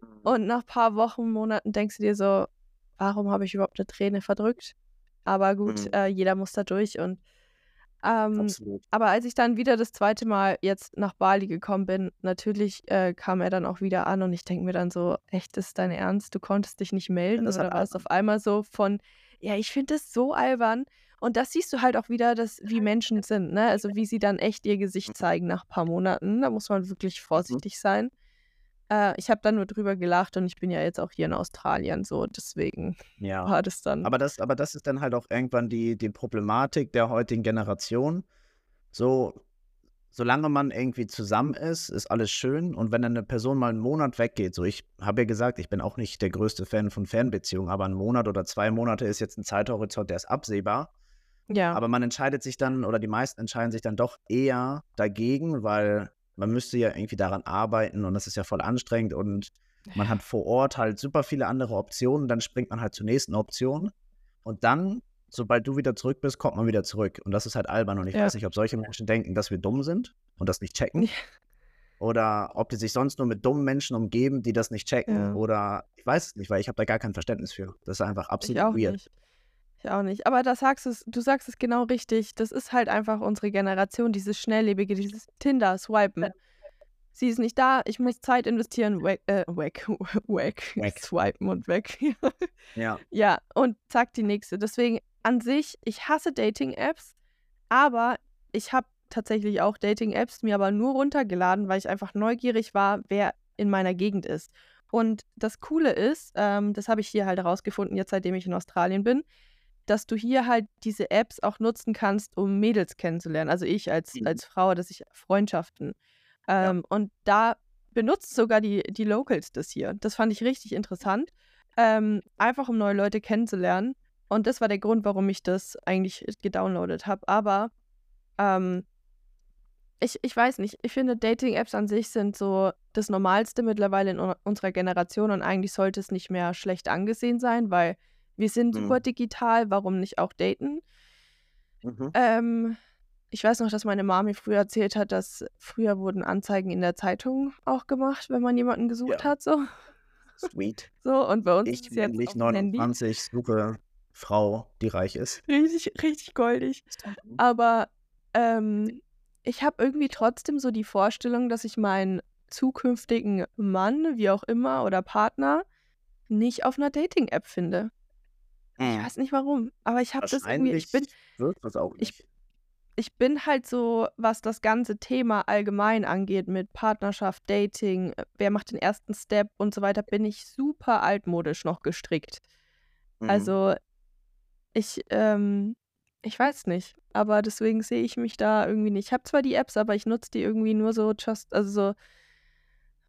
Mhm. Und nach paar Wochen, Monaten denkst du dir so: „Warum habe ich überhaupt 'ne Träne verdrückt?“ Aber gut, Mhm. äh, jeder muss da durch und ähm, aber als ich dann wieder das 2. Mal jetzt nach Bali gekommen bin, natürlich, äh, kam er dann auch wieder an und ich denke mir dann so: „Echt, ist dein Ernst? Du konntest dich nicht melden?“ das Oder war es auf einmal so von ja, ich finde das so albern Und das siehst du halt auch wieder, dass, wie Menschen sind, ne? Also wie sie dann echt ihr Gesicht zeigen nach ein paar Monaten. Da muss man wirklich Mhm. vorsichtig sein. Äh, ich habe dann nur drüber gelacht und ich bin ja jetzt auch hier in Australien, so deswegen Ja. war das dann. Aber das, aber das ist dann halt auch irgendwann die, die Problematik der heutigen Generation. So, solange man irgendwie zusammen ist, ist alles schön. Und wenn dann eine Person mal einen Monat weggeht, so ich habe ja gesagt, ich bin auch nicht der größte Fan von Fernbeziehungen, aber ein Monat oder zwei Monate ist jetzt ein Zeithorizont, der ist absehbar. Ja, Aber man entscheidet sich dann, oder die meisten entscheiden sich dann doch eher dagegen, weil man müsste ja irgendwie daran arbeiten und das ist ja voll anstrengend und man hat vor Ort halt super viele andere Optionen, dann springt man halt zur nächsten Option und dann, sobald du wieder zurück bist, kommt man wieder zurück und das ist halt albern und ich Ja. weiß nicht, ob solche Menschen denken, dass wir dumm sind und das nicht checken Ja. oder ob die sich sonst nur mit dummen Menschen umgeben, die das nicht checken Ja. oder ich weiß es nicht, weil ich habe da gar kein Verständnis für. Das ist einfach absolut weird. nicht. Ich auch nicht. Aber da sagst es, du sagst es genau richtig. Das ist halt einfach unsere Generation, dieses Schnelllebige, dieses Tinder, Swipen. Sie ist nicht da, ich muss Zeit investieren, weg, äh, weg, weg, Weg. swipen und weg. Ja, Ja, und zack, die nächste. Deswegen an sich, ich hasse Dating-Apps, aber ich habe tatsächlich auch Dating-Apps mir aber nur runtergeladen, weil ich einfach neugierig war, wer in meiner Gegend ist. Und das Coole ist, ähm, das habe ich hier halt herausgefunden, jetzt seitdem ich in Australien bin, dass du hier halt diese Apps auch nutzen kannst, um Mädels kennenzulernen. Also ich als, Mhm. als Frau, dass ich Freundschaften. Ja. Ähm, Und da benutzt sogar die, die Locals das hier. Das fand ich richtig interessant. Ähm, einfach um neue Leute kennenzulernen. Und das war der Grund, warum ich das eigentlich gedownloadet habe. Aber ähm, ich, ich weiß nicht, ich finde Dating-Apps an sich sind so das Normalste mittlerweile in un- unserer Generation und eigentlich sollte es nicht mehr schlecht angesehen sein, weil wir sind Mhm. super digital, warum nicht auch daten? Mhm. Ähm, ich weiß noch, dass meine Mami früher erzählt hat, dass früher wurden Anzeigen in der Zeitung auch gemacht, wenn man jemanden gesucht Ja. hat, so. Sweet. So, und bei uns ist Ich, es jetzt auf dem Handy. 29, suche Frau, die reich ist. Richtig, richtig goldig. Aber ähm, ich habe irgendwie trotzdem so die Vorstellung, dass ich meinen zukünftigen Mann, wie auch immer, oder Partner nicht auf einer Dating-App finde. Ich Mhm. weiß nicht warum, aber ich habe das irgendwie, ich bin, wird das auch ich- nicht. ich bin halt so, was das ganze Thema allgemein angeht, mit Partnerschaft, Dating, äh, wer macht den ersten Step und so weiter, bin ich super altmodisch noch gestrickt. Mhm. Also ich, ähm, ich weiß nicht, aber deswegen sehe ich mich da irgendwie nicht. Ich habe zwar die Apps, aber ich nutze die irgendwie nur so just, also so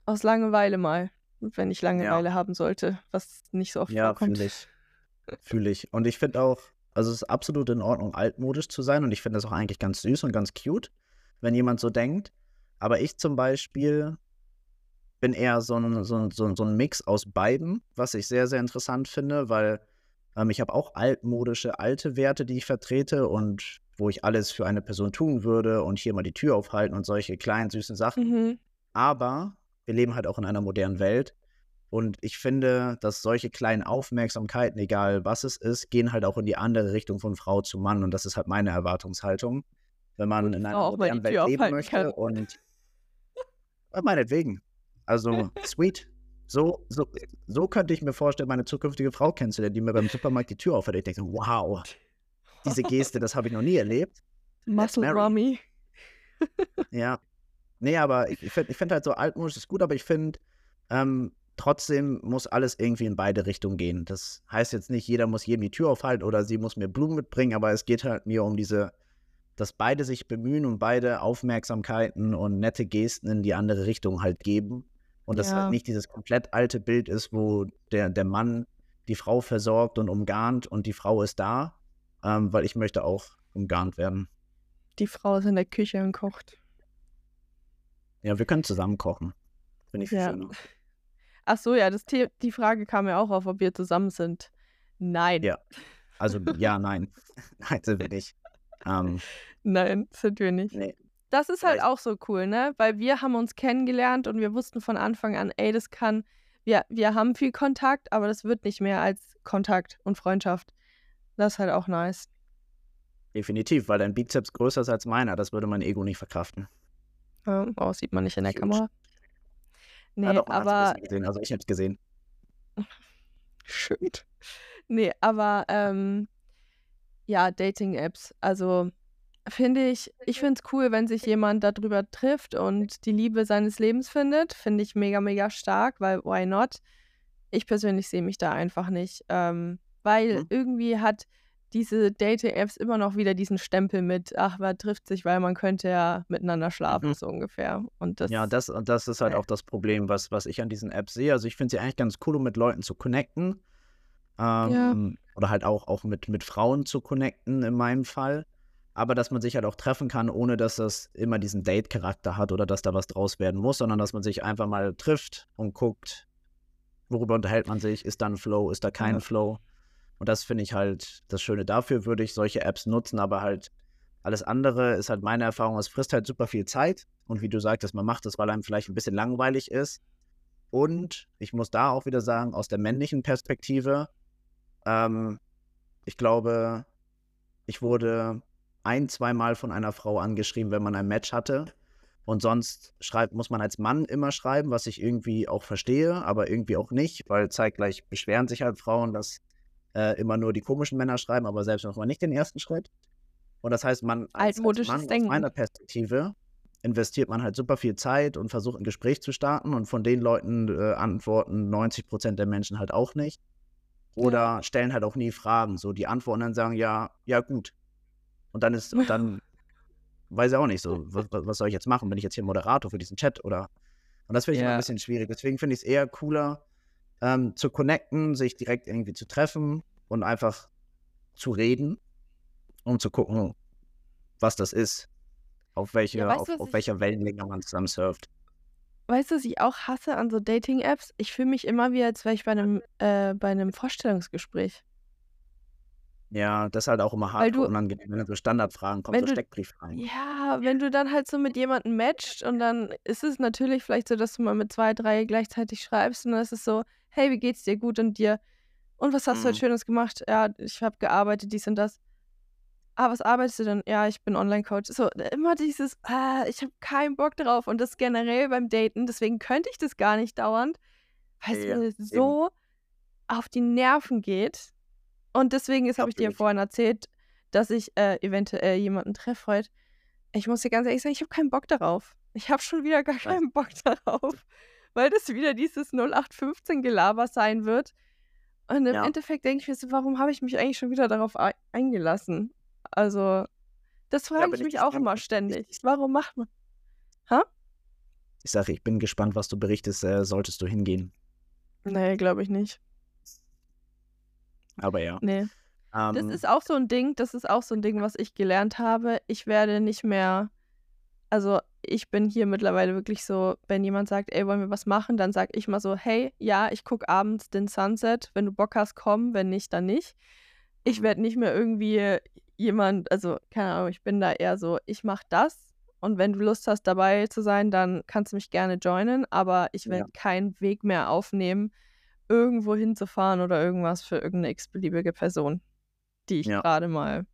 aus Langeweile mal, wenn ich Langeweile haben sollte, was nicht so oft Ja, vorkommt. fühle ich. Fühle ich. Und ich finde auch, also es ist absolut in Ordnung, altmodisch zu sein. Und ich finde das auch eigentlich ganz süß und ganz cute, wenn jemand so denkt. Aber ich zum Beispiel bin eher so ein, so ein, so ein, Mix aus beiden, was ich sehr, sehr interessant finde, weil ähm, ich habe auch altmodische, alte Werte, die ich vertrete und wo ich alles für eine Person tun würde und hier mal die Tür aufhalten und solche kleinen, süßen Sachen. Mhm. Aber wir leben halt auch in einer modernen Welt. Und ich finde, dass solche kleinen Aufmerksamkeiten, egal was es ist, gehen halt auch in die andere Richtung von Frau zu Mann. Und das ist halt meine Erwartungshaltung. Wenn man in einer modernen Welt leben möchte kann. und meinetwegen. Also, sweet. So, so, so könnte ich mir vorstellen, meine zukünftige Frau kennenzulernen, die mir beim Supermarkt die Tür aufhält. Ich denke, wow, diese Geste, das habe ich noch nie erlebt. Muscle. Mommy. Ja. Nee, aber ich, ich finde ich find halt so altmodisch ist gut, aber ich finde, ähm, trotzdem muss alles irgendwie in beide Richtungen gehen. Das heißt jetzt nicht, jeder muss jedem die Tür aufhalten oder sie muss mir Blumen mitbringen, aber es geht halt mir um diese, dass beide sich bemühen und beide Aufmerksamkeiten und nette Gesten in die andere Richtung halt geben. Und das Ja. halt nicht dieses komplett alte Bild ist, wo der, der Mann die Frau versorgt und umgarnt und die Frau ist da, ähm, weil ich möchte auch umgarnt werden. Die Frau ist in der Küche und kocht. Ja, wir können zusammen kochen. Finde ich viel Ja. schöner. Ach so, ja, das The die Frage kam ja auch auf, ob wir zusammen sind. Nein. Ja. Also ja, nein. nein, sind wir nicht. Ähm, Nein, sind wir nicht. nee. Das ist halt auch so cool, ne? Weil wir haben uns kennengelernt und wir wussten von Anfang an, ey, das kann, wir, wir haben viel Kontakt, aber das wird nicht mehr als Kontakt und Freundschaft. Das ist halt auch nice. Definitiv, weil dein Bizeps größer ist als meiner. Das würde mein Ego nicht verkraften. Oh, sieht man nicht in der Huge. Kamera. Nee, ja, doch, aber. Also ich habe es gesehen. Schön. Nee, aber ähm, ja, Dating-Apps. Also finde ich, ich finde es cool, wenn sich jemand darüber trifft und die Liebe seines Lebens findet. Finde ich mega, mega stark, weil why not? Ich persönlich sehe mich da einfach nicht. Ähm, weil Mhm. irgendwie hat diese Dating-Apps immer noch wieder diesen Stempel mit, ach, man trifft sich, weil man könnte ja miteinander schlafen, Mhm. so ungefähr. Und Ja, das, das und das ist halt äh, auch das Problem, was was ich an diesen Apps sehe. Also, ich finde sie eigentlich ganz cool, um mit Leuten zu connecten, ja, ähm, oder halt auch auch mit mit Frauen zu connecten in meinem Fall. Aber dass man sich halt auch treffen kann, ohne dass das immer diesen Date-Charakter hat oder dass da was draus werden muss, sondern dass man sich einfach mal trifft und guckt, worüber unterhält man sich? Ist da 'n Flow, ist da kein ja. Flow? Und das finde ich halt das Schöne. Dafür würde ich solche Apps nutzen, aber halt alles andere ist halt meine Erfahrung, es frisst halt super viel Zeit. Und wie du sagtest, man macht das, weil einem vielleicht ein bisschen langweilig ist. Und ich muss da auch wieder sagen, aus der männlichen Perspektive, ähm, ich glaube, ich wurde ein, zweimal von einer Frau angeschrieben, wenn man ein Match hatte. Und sonst schreibt, muss man als Mann immer schreiben, was ich irgendwie auch verstehe, aber irgendwie auch nicht, weil zeitgleich beschweren sich halt Frauen, dass äh, immer nur die komischen Männer schreiben, aber selbst noch mal nicht den ersten Schritt. Und das heißt, man als, als Mann aus Denken. meiner Perspektive investiert man halt super viel Zeit und versucht ein Gespräch zu starten und von den Leuten äh, antworten 90 Prozent der Menschen halt auch nicht. Ja. Oder stellen halt auch nie Fragen. So, die antworten dann sagen, ja, ja, gut. Und dann ist, dann weiß ich auch nicht so, was, was soll ich jetzt machen? Bin ich jetzt hier Moderator für diesen Chat oder? Und das finde ich immer ein Ja. bisschen schwierig. Deswegen finde ich es eher cooler, ähm, zu connecten, sich direkt irgendwie zu treffen und einfach zu reden, um zu gucken, was das ist, auf Ja, welche, weißt auf, auf ich, welcher Wellenlänge man zusammen surft. weißt du, was ich auch hasse an so Dating-Apps? Ich fühle mich immer wie, als wäre ich bei einem, äh, bei einem Vorstellungsgespräch. Ja, das ist halt auch immer hardcore du, unangenehm, wenn dann so Standardfragen kommen, so du, Steckbrieffragen. ja, wenn du dann halt so mit jemandem matcht und dann ist es natürlich vielleicht so, dass du mal mit zwei, drei gleichzeitig schreibst und dann ist es so, hey, wie geht's dir? Gut und dir? Und was hast du heute Mhm. Schönes gemacht? Ja, ich habe gearbeitet, dies und das. Ah, was arbeitest du denn? Ja, ich bin Online-Coach. So, immer dieses, ah, ich habe keinen Bock drauf. Und das generell beim Daten, deswegen könnte ich das gar nicht dauernd, weil es Ja, mir eben. so auf die Nerven geht. Und deswegen ist, habe ich dir vorhin erzählt, dass ich äh, eventuell jemanden treffe heute. Ich muss dir ganz ehrlich sagen, ich habe keinen Bock darauf. Ich habe schon wieder gar keinen Bock darauf, weil das wieder dieses 0815-Gelaber sein wird. Und im Ja. Endeffekt denke ich mir so, warum habe ich mich eigentlich schon wieder darauf ei- eingelassen? Also, das Ja, frage bin ich ich mich auch gespannt, immer ständig. Warum macht man? Ha? Ich sage, ich bin gespannt, was du berichtest, äh, solltest du hingehen. Nee, glaube ich nicht. Aber ja. Nee. Das Ähm, ist auch so ein Ding, das ist auch so ein Ding, was ich gelernt habe. Ich werde nicht mehr, also ich bin hier mittlerweile wirklich so, wenn jemand sagt, ey, wollen wir was machen, dann sage ich mal so, hey, ja, ich gucke abends den Sunset, wenn du Bock hast, komm, wenn nicht, dann nicht. Ich mhm. werde nicht mehr irgendwie jemand, also keine Ahnung, ich bin da eher so, ich mache das und wenn du Lust hast, dabei zu sein, dann kannst du mich gerne joinen, aber ich ja. werde keinen Weg mehr aufnehmen, irgendwo hinzufahren oder irgendwas für irgendeine x-beliebige Person, die ich Ja. gerade mal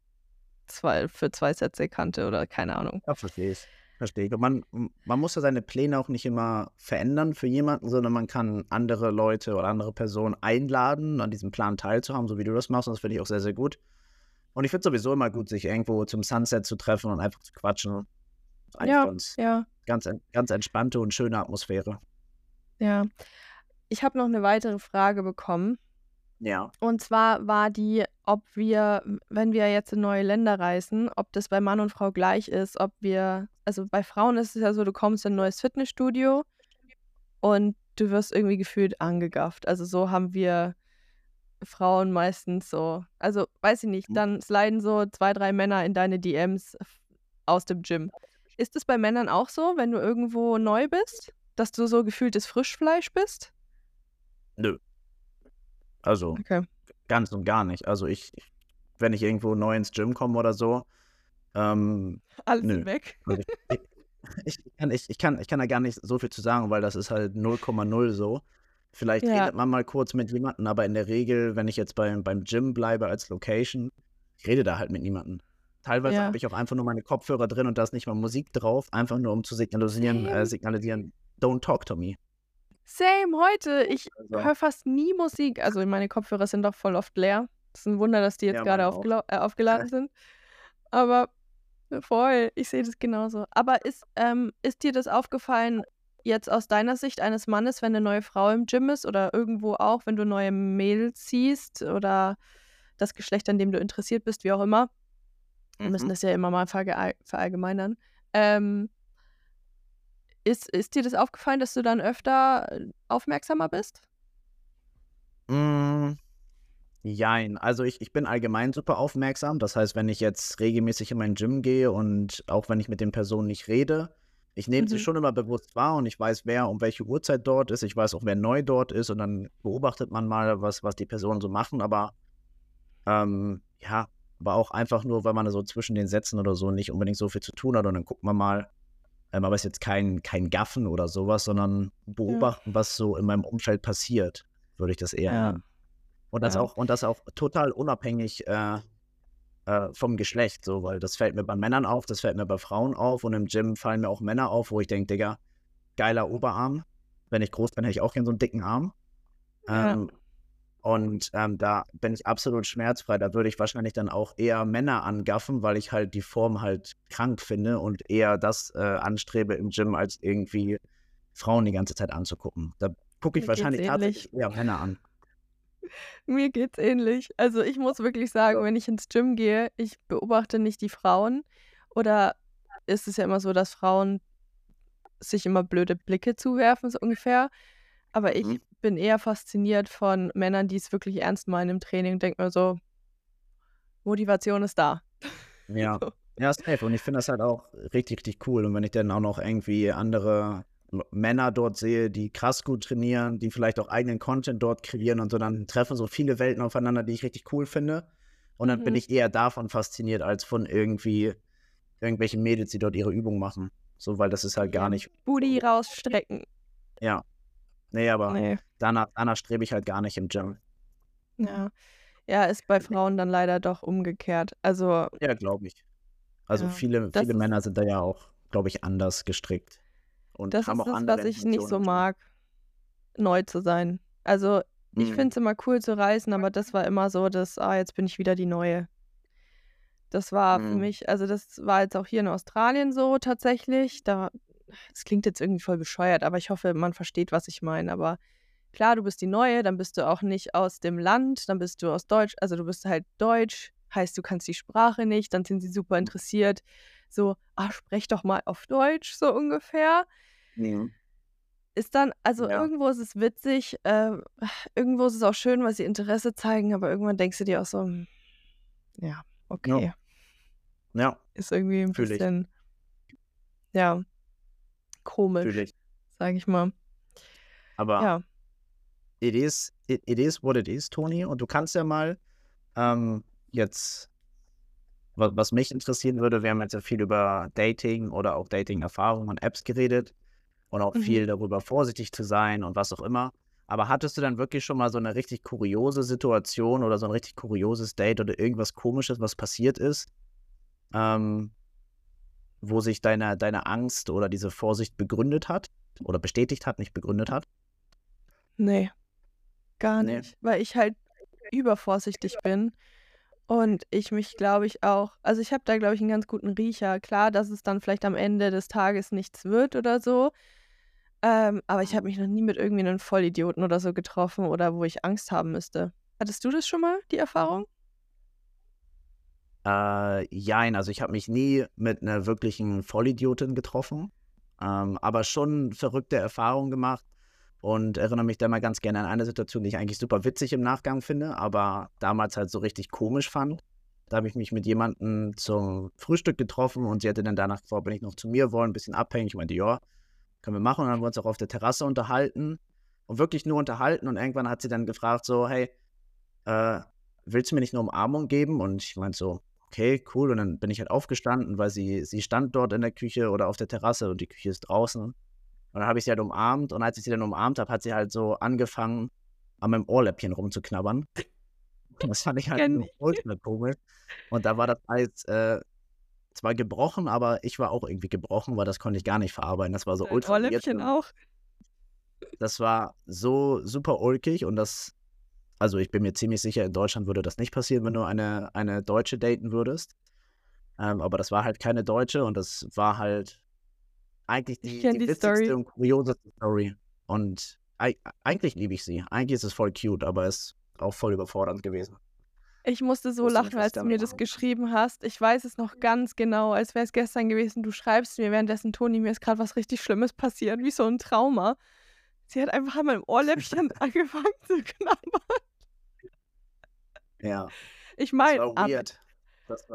zwei, für zwei Sätze kannte oder keine Ahnung. Ja, verstehe ich. Verstehe ich. Und man, man muss ja seine Pläne auch nicht immer verändern für jemanden, sondern man kann andere Leute oder andere Personen einladen, an diesem Plan teilzuhaben, so wie du das machst. Und das finde ich auch sehr, sehr gut. Und ich finde sowieso immer gut, sich irgendwo zum Sunset zu treffen und einfach zu quatschen. Eigentlich Ja, ganz, ja, ganz, ganz entspannte und schöne Atmosphäre. ja. Ich habe noch eine weitere Frage bekommen. Ja. Und zwar war die, ob wir, wenn wir jetzt in neue Länder reisen, ob das bei Mann und Frau gleich ist, ob wir, also bei Frauen ist es ja so, du kommst in ein neues Fitnessstudio und du wirst irgendwie gefühlt angegafft. Also so haben wir Frauen meistens so, also weiß ich nicht, Hm. dann sliden so zwei, drei Männer in deine DMs aus dem Gym. Ist es bei Männern auch so, wenn du irgendwo neu bist, dass du so gefühltes Frischfleisch bist? Nö. Also Okay. ganz und gar nicht. Also ich, wenn ich irgendwo neu ins Gym komme oder so, ähm, Alles nö. weg. Also ich, ich, ich, kann, ich, ich, kann, ich kann da gar nicht so viel zu sagen, weil das ist halt 0,0 so. Vielleicht Ja. redet man mal kurz mit jemandem, aber in der Regel, wenn ich jetzt beim, beim Gym bleibe als Location, ich rede da halt mit niemandem. Teilweise Ja. habe ich auch einfach nur meine Kopfhörer drin und da ist nicht mal Musik drauf, einfach nur um zu signalisieren, äh, signalisieren, don't talk to me. Same heute. Ich Also, höre fast nie Musik. Also meine Kopfhörer sind doch voll oft leer. Das ist ein Wunder, dass die jetzt Ja, gerade aufgela äh, aufgeladen sind. Aber voll, ich sehe das genauso. Aber ist, ähm, ist dir das aufgefallen, jetzt aus deiner Sicht eines Mannes, wenn eine neue Frau im Gym ist oder irgendwo auch, wenn du neue Mädels siehst oder das Geschlecht, an dem du interessiert bist, wie auch immer? Wir müssen Mhm. das ja immer mal verallgemeinern. Ähm ist ist dir das aufgefallen, dass du dann öfter, äh, aufmerksamer bist? Hm, jein. Also, ich ich bin allgemein super aufmerksam. Das heißt, wenn ich jetzt regelmäßig in mein Gym gehe und auch wenn ich mit den Personen nicht rede, ich nehme sie Mhm. schon immer bewusst wahr und ich weiß, wer um welche Uhrzeit dort ist. Ich weiß auch, wer neu dort ist und dann beobachtet man mal, was was die Personen so machen, aber, ähm, ja, aber auch einfach nur, weil man so zwischen den Sätzen oder so nicht unbedingt so viel zu tun hat und dann guckt man mal. Ähm, aber ist jetzt kein kein Gaffen oder so was, sondern Ja. beobachten, was so in meinem Umfeld passiert, würde ich das eher Ja. Und das Ja. auch und das auch total unabhängig, äh, äh, vom Geschlecht so, weil das fällt mir bei Männern auf, das fällt mir bei Frauen auf und im Gym fallen mir auch Männer auf, wo ich denke: „Digga, geiler Oberarm. Wenn ich groß bin, hätte ich auch gern so 'n dicken Arm.“ Ja. Ähm, und, ähm, da bin ich absolut schmerzfrei. Da würde ich wahrscheinlich dann auch eher Männer angaffen, weil ich halt die Form halt krank finde und eher das, äh, anstrebe im Gym, als irgendwie Frauen die ganze Zeit anzugucken. Da gucke ich Mir wahrscheinlich tatsächlich eher Männer an. Mir geht's ähnlich. Also, ich muss wirklich sagen, wenn ich ins Gym gehe, ich beobachte nicht die Frauen oder ist es ja immer so, dass Frauen sich immer blöde Blicke zuwerfen, so ungefähr. Aber ich Mhm. Bin eher fasziniert von Männern, die es wirklich ernst meinen im Training und denke mir so Motivation ist da. Ja. So. Ja, safe. Und ich finde das halt auch richtig, richtig cool. Und wenn ich dann auch noch irgendwie andere Männer dort sehe, die krass gut trainieren, die vielleicht auch eigenen Content dort kreieren und so, dann treffen so viele Welten aufeinander, die ich richtig cool finde. Und dann bin Mhm. ich eher davon fasziniert, als von irgendwie irgendwelchen Mädels, die dort ihre Übungen machen. So, weil das ist halt gar nicht Booty rausstrecken. Ja. Ne, aber Ne. danach danach strebe ich halt gar nicht im Gym. Ja. Ja, ist bei Frauen dann leider doch umgekehrt. Also Ja, glaube ich. Also, Ja, viele viele ist Männer sind da ja auch, glaube ich, anders gestrickt und das haben ist auch das, andere was ich nicht so mag, neu zu sein. Also, ich Mhm. finde es immer cool zu reisen, aber das war immer so, dass: „Ah, jetzt bin ich wieder die Neue.“ Das war für Mhm. mich also, das war jetzt auch hier in Australien so tatsächlich. Da das klingt jetzt irgendwie voll bescheuert, aber ich hoffe, man versteht, was ich meine. Aber klar, du bist die Neue, dann bist du auch nicht aus dem Land, dann bist du aus Deutsch also, du bist halt deutsch, heißt, du kannst die Sprache nicht, dann sind sie super interessiert, so: „Ah, sprech doch mal auf Deutsch“, so ungefähr. Mhm. Ist dann also, Ja. irgendwo ist es witzig, äh, irgendwo ist es auch schön, weil sie Interesse zeigen, aber irgendwann denkst du dir auch so: „Hm, ja, Ja. okay.“ Ja. Ist irgendwie 'n Fühle ich. bisschen ja, komisch, sage ich mal. Aber Ja. it is it it is what it is, Toni. Und du kannst ja mal, ähm, jetzt wa was mich interessieren würde, wir haben jetzt ja viel über Dating oder auch Dating-Erfahrungen und Apps geredet und auch Mhm. viel darüber, vorsichtig zu sein und was auch immer. Aber hattest du dann wirklich schon mal so 'ne richtig kuriose Situation oder so 'n richtig kurioses Date oder irgendwas Komisches, was passiert ist, ähm, wo sich deine deine Angst oder diese Vorsicht begründet hat oder bestätigt hat, nicht begründet hat? Ne, gar Ne. nicht, weil ich halt übervorsichtig bin und ich mich, glaube ich, auch also, ich habe da, glaube ich, 'n ganz guten Riecher. Klar, dass es dann vielleicht am Ende des Tages nichts wird oder so, ähm, aber ich habe mich noch nie mit irgendwie 'nem Vollidioten oder so getroffen oder wo ich Angst haben müsste. Hattest du das schon mal, die Erfahrung? Äh, jein, also, ich habe mich nie mit 'ner wirklichen Vollidiotin getroffen, ähm, aber schon verrückte Erfahrungen gemacht und erinnere mich da mal ganz gerne an eine Situation, die ich eigentlich super witzig im Nachgang finde, aber damals halt so richtig komisch fand. Da habe ich mich mit jemandem zum Frühstück getroffen und sie hatte dann danach gefragt, ob wir nicht noch zu mir wollen, bisschen abhängen. Ich meinte: „Ja, können wir machen.“ Und dann haben wir uns auch auf der Terrasse unterhalten und wirklich nur unterhalten und irgendwann hat sie dann gefragt so: „Hey, äh, willst du mir nicht 'ne Umarmung geben?“ Und ich meinte so: „Okay, cool.“ Und dann bin ich halt aufgestanden, weil sie sie stand dort in der Küche oder auf der Terrasse und die Küche ist draußen. Und dann habe ich sie halt umarmt und als ich sie dann umarmt habe, hat sie halt so angefangen, an meinem Ohrläppchen rumzuknabbern. Das fand ich halt ultra komisch. Und da war das Eis, äh, zwar gebrochen, aber ich war auch irgendwie gebrochen, weil das konnte ich gar nicht verarbeiten. Das war so Dein ultra. Ohrläppchen auch? Das war so super ulkig und das Also ich bin mir ziemlich sicher, in Deutschland würde das nicht passieren, wenn du eine, eine Deutsche daten würdest. Ähm, aber das war halt keine Deutsche und das war halt eigentlich die, die, die witzigste Story. und kurioseste Story. Und ei- eigentlich liebe ich sie. Eigentlich ist es voll cute, aber es ist auch voll überfordernd gewesen. Ich musste so lachen, als du mir das geschrieben hast. Ich weiß es noch ganz genau, als wäre es gestern gewesen. Du schreibst mir währenddessen, Toni, mir ist gerade was richtig Schlimmes passiert, wie so ein Trauma. Sie hat einfach an meinem Ohrläppchen angefangen zu knabbern. Ja, Ich meine,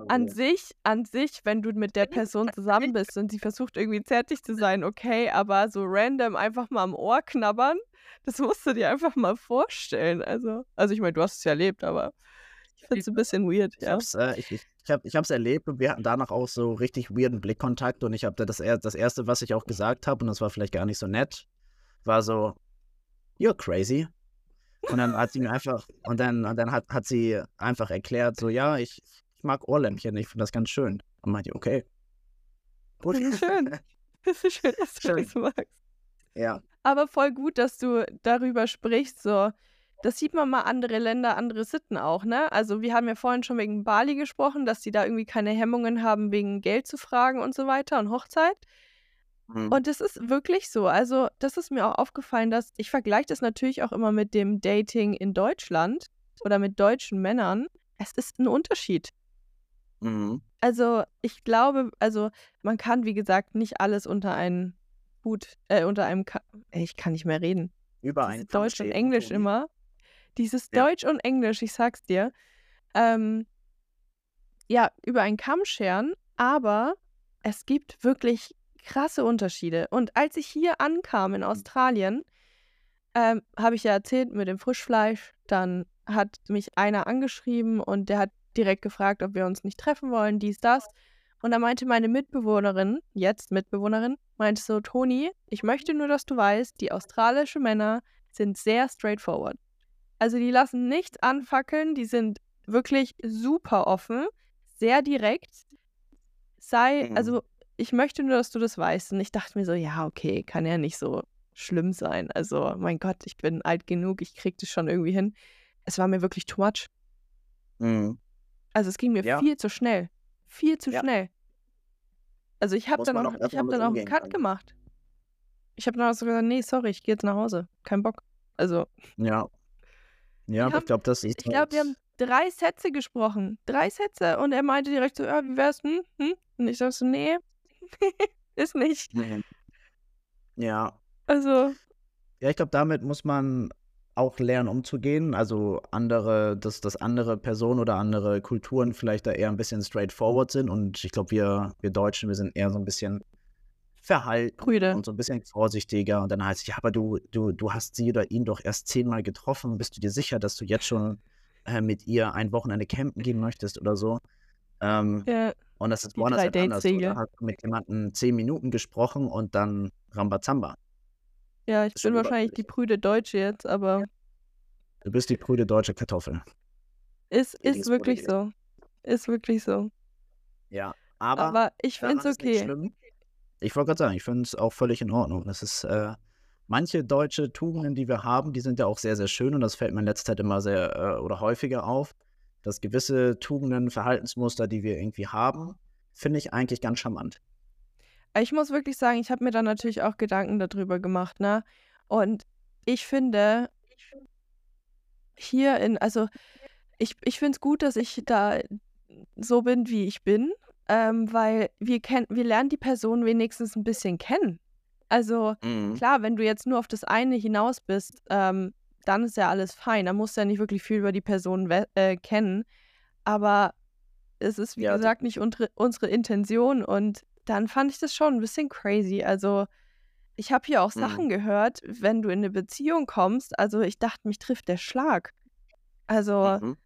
an, sich, an sich, wenn du mit der Person zusammen bist und sie versucht irgendwie zärtlich zu sein, okay, aber so random einfach mal am Ohr knabbern, das musst du dir einfach mal vorstellen. Also, also ich meine, du hast es ja erlebt, aber ich finde es ein bisschen weird, Ich ja. hab's, äh, ich, ich, ich, hab, ich hab's erlebt und wir hatten danach auch so richtig weirden Blickkontakt und ich habe das, das erste, was ich auch gesagt habe, und das war vielleicht gar nicht so nett, war so, you're crazy. Und dann hat sie mir einfach, und dann, und dann hat, hat sie einfach erklärt, so, ja, ich, ich mag Ohrlämpchen, ich finde das ganz schön. Und meinte, okay. Gut. Das ist schön. Das ist schön, dass du Schön. das magst. ja. Aber voll gut, dass du darüber sprichst. So, das sieht man mal andere Länder, andere Sitten auch, ne? Also wir haben ja vorhin schon wegen Bali gesprochen, dass die da irgendwie keine Hemmungen haben, wegen Geld zu fragen und so weiter und Hochzeit. Mhm. Und es ist wirklich so. Also, das ist mir auch aufgefallen, dass ich vergleiche das natürlich auch immer mit dem Dating in Deutschland oder mit deutschen Männern. Es ist ein Unterschied. Mhm. Also, ich glaube, also man kann, wie gesagt, nicht alles unter einen Hut, äh, unter einem, Ka ich kann nicht mehr reden. Über Dieses einen Kamm Deutsch und Englisch immer. Dieses Ja. Deutsch und Englisch, ich sag's dir. Ähm, ja, über einen Kamm scheren, aber es gibt wirklich krasse Unterschiede. Und als ich hier ankam Mhm. in Australien, ähm, habe ich ja erzählt mit dem Frischfleisch, dann hat mich einer angeschrieben und der hat direkt gefragt, ob wir uns nicht treffen wollen, dies, das. Und da meinte meine Mitbewohnerin, jetzt Mitbewohnerin, meinte so, Toni, ich möchte nur, dass du weißt, die australische Männer sind sehr straightforward. Also die lassen nichts anfackeln, die sind wirklich super offen, sehr direkt. Sei, Mhm. also ich möchte nur, dass du das weißt. Und ich dachte mir so, ja, okay, kann ja nicht so schlimm sein. Also, mein Gott, ich bin alt genug, ich krieg das schon irgendwie hin. Es war mir wirklich too much. Mhm. Also es ging mir Ja. viel zu schnell. Viel zu Ja. schnell. Also ich habe dann auch, ich mit dann auch einen Cut können. gemacht. Ich habe dann auch so gesagt, nee, sorry, ich gehe jetzt nach Hause. Kein Bock. Also, Ja. Ja, aber ich glaube, das ist ich glaube, wir haben halt. drei Sätze gesprochen. Drei Sätze. Und er meinte direkt so, ja, wie wär's? Hm? Hm? Und ich sag so, nee, ist nicht. Mhm. Ja. Also, Ja, ich glaube, damit muss man auch lernen, umzugehen. Also andere, dass, dass andere Personen oder andere Kulturen vielleicht da eher ein bisschen straightforward sind. Und ich glaube, wir, wir Deutschen, wir sind eher so ein bisschen verhalten Brüder. und so ein bisschen vorsichtiger. Und dann heißt es, ja, aber du, du, du hast sie oder ihn doch erst zehnmal getroffen. Bist du dir sicher, dass du jetzt schon äh, mit ihr ein Wochenende campen gehen möchtest oder so? Ähm, Ja, und das ist die woanders halt anders. Da hast du mit jemandem zehn Minuten gesprochen und dann Rambazamba. Ja, ich bin wahrscheinlich die prüde Deutsche jetzt, aber Du bist die prüde deutsche Kartoffel. ist, ist wirklich so. Ist wirklich so. Ja, aber Aber ich finde es okay. Ich wollte gerade sagen, ich finde es auch völlig in Ordnung. Das ist, äh, manche deutsche Tugenden, die wir haben, die sind ja auch sehr, sehr schön und das fällt mir in letzter Zeit immer sehr äh, oder häufiger auf, dass gewisse Tugenden, Verhaltensmuster, die wir irgendwie haben, finde ich eigentlich ganz charmant. Ich muss wirklich sagen, ich habe mir da natürlich auch Gedanken darüber gemacht, ne? Und ich finde, hier in, also ich, ich finde es gut, dass ich da so bin, wie ich bin, ähm, weil wir kennen, wir lernen die Person wenigstens ein bisschen kennen. Also Mhm. klar, wenn du jetzt nur auf das eine hinaus bist, ähm, dann ist ja alles fein. Da musst du ja nicht wirklich viel über die Person äh, kennen. Aber es ist, wie Ja, gesagt, nicht unsere, unsere Intention. Und dann fand ich das schon ein bisschen crazy. Also ich habe hier auch Mhm. Sachen gehört, wenn du in eine Beziehung kommst. Also ich dachte, mich trifft der Schlag. Also Mhm.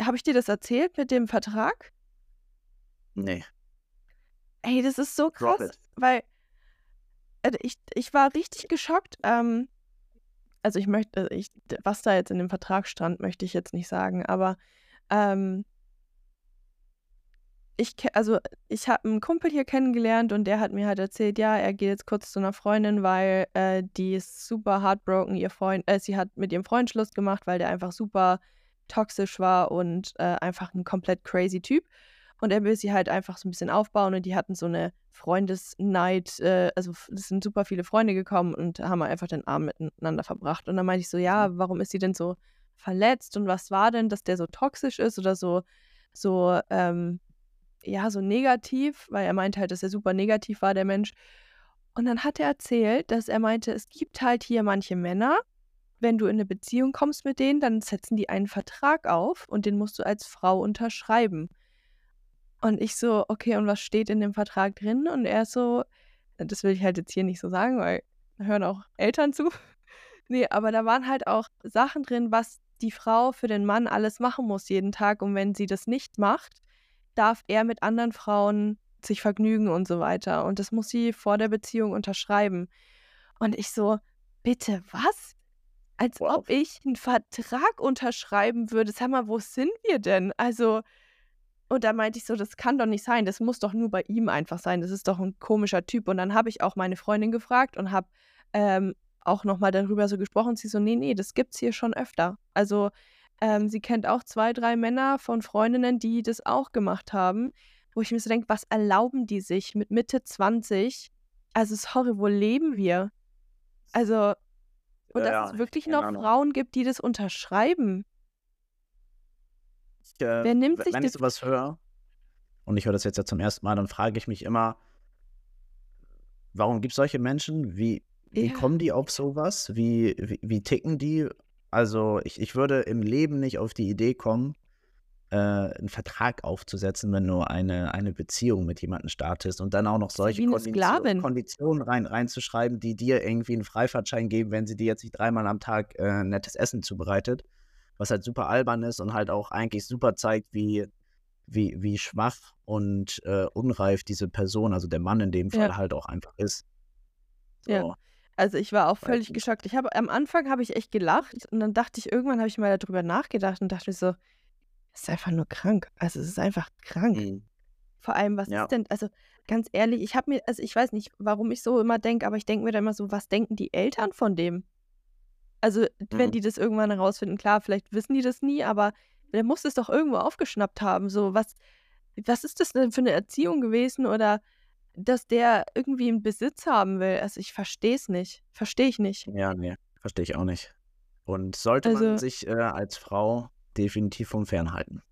habe ich dir das erzählt mit dem Vertrag? Nee, Ey, das ist so krass, weil äh, ich, ich war richtig geschockt. Ähm, also ich möchte, ich, was da jetzt in dem Vertrag stand, möchte ich jetzt nicht sagen, aber ähm, ich, also ich habe einen Kumpel hier kennengelernt und der hat mir halt erzählt, ja, er geht jetzt kurz zu einer Freundin, weil äh, die ist super heartbroken. Ihr Freund, äh, sie hat mit ihrem Freund Schluss gemacht, weil der einfach super toxisch war und äh, einfach ein komplett crazy Typ. Und er will sie halt einfach so ein bisschen aufbauen und die hatten so eine Freundesnight, äh, also es sind super viele Freunde gekommen und haben einfach den Abend miteinander verbracht. Und dann meinte ich so, ja, mhm. warum ist sie denn so verletzt und was war denn, dass der so toxisch ist oder so, so, ähm, ja, so negativ, weil er meinte halt, dass er super negativ war, der Mensch. Und dann hat er erzählt, dass er meinte, es gibt halt hier manche Männer, wenn du in eine Beziehung kommst mit denen, dann setzen die einen Vertrag auf und den musst du als Frau unterschreiben. Und ich so, okay, und was steht in dem Vertrag drin? Und er so, das will ich halt jetzt hier nicht so sagen, weil da hören auch Eltern zu. nee, aber da waren halt auch Sachen drin, was die Frau für den Mann alles machen muss jeden Tag. Und wenn sie das nicht macht, darf er mit anderen Frauen sich vergnügen und so weiter. Und das muss sie vor der Beziehung unterschreiben. Und ich so, bitte, was? Als wow. ob ich einen Vertrag unterschreiben würde. Sag mal, wo sind wir denn? Also, und da meinte ich so, das kann doch nicht sein. Das muss doch nur bei ihm einfach sein. Das ist doch ein komischer Typ. Und dann habe ich auch meine Freundin gefragt und habe ähm, auch nochmal darüber so gesprochen. Sie so, nee, nee, das gibt's hier schon öfter. Also, ähm, sie kennt auch zwei, drei Männer von Freundinnen, die das auch gemacht haben, wo ich mir so denke, was erlauben die sich mit Mitte 20? Also, sorry, wo leben wir? Also, und ja, dass es wirklich noch. Frauen gibt, die das unterschreiben. Ich, äh, Wer nimmt sich wenn ich sowas höre, und ich höre das jetzt ja zum ersten Mal, dann frage ich mich immer, warum gibt es solche Menschen? Wie, wie ja. kommen die auf sowas? Wie, wie, wie ticken die? Also ich, ich würde im Leben nicht auf die Idee kommen, äh, einen Vertrag aufzusetzen, wenn du eine, eine Beziehung mit jemandem startest und dann auch noch solche Kondition, Konditionen rein, reinzuschreiben, die dir irgendwie einen Freifahrtschein geben, wenn sie dir jetzt nicht dreimal am Tag äh, nettes Essen zubereitet, was halt super albern ist und halt auch eigentlich super zeigt, wie, wie, wie schwach und äh, unreif diese Person, also der Mann in dem Fall ja. halt auch einfach ist. So. Ja. Also ich war auch völlig geschockt. Ich habe am Anfang habe ich echt gelacht und dann dachte ich, irgendwann habe ich mal darüber nachgedacht und dachte mir so, es ist einfach nur krank. Also es ist einfach krank. Mhm. Vor allem, was ja. ist denn, also ganz ehrlich, ich habe mir, also ich weiß nicht, warum ich so immer denke, aber ich denke mir dann immer so, was denken die Eltern von dem? Also, wenn mhm. die das irgendwann herausfinden, klar, vielleicht wissen die das nie, aber der muss es doch irgendwo aufgeschnappt haben. So, was, was ist das denn für eine Erziehung gewesen? Oder dass der irgendwie einen Besitz haben will. Also ich verstehe es nicht. Verstehe ich nicht. Ja, nee, verstehe ich auch nicht. Und sollte also, man sich äh, als Frau definitiv vom Fernhalten.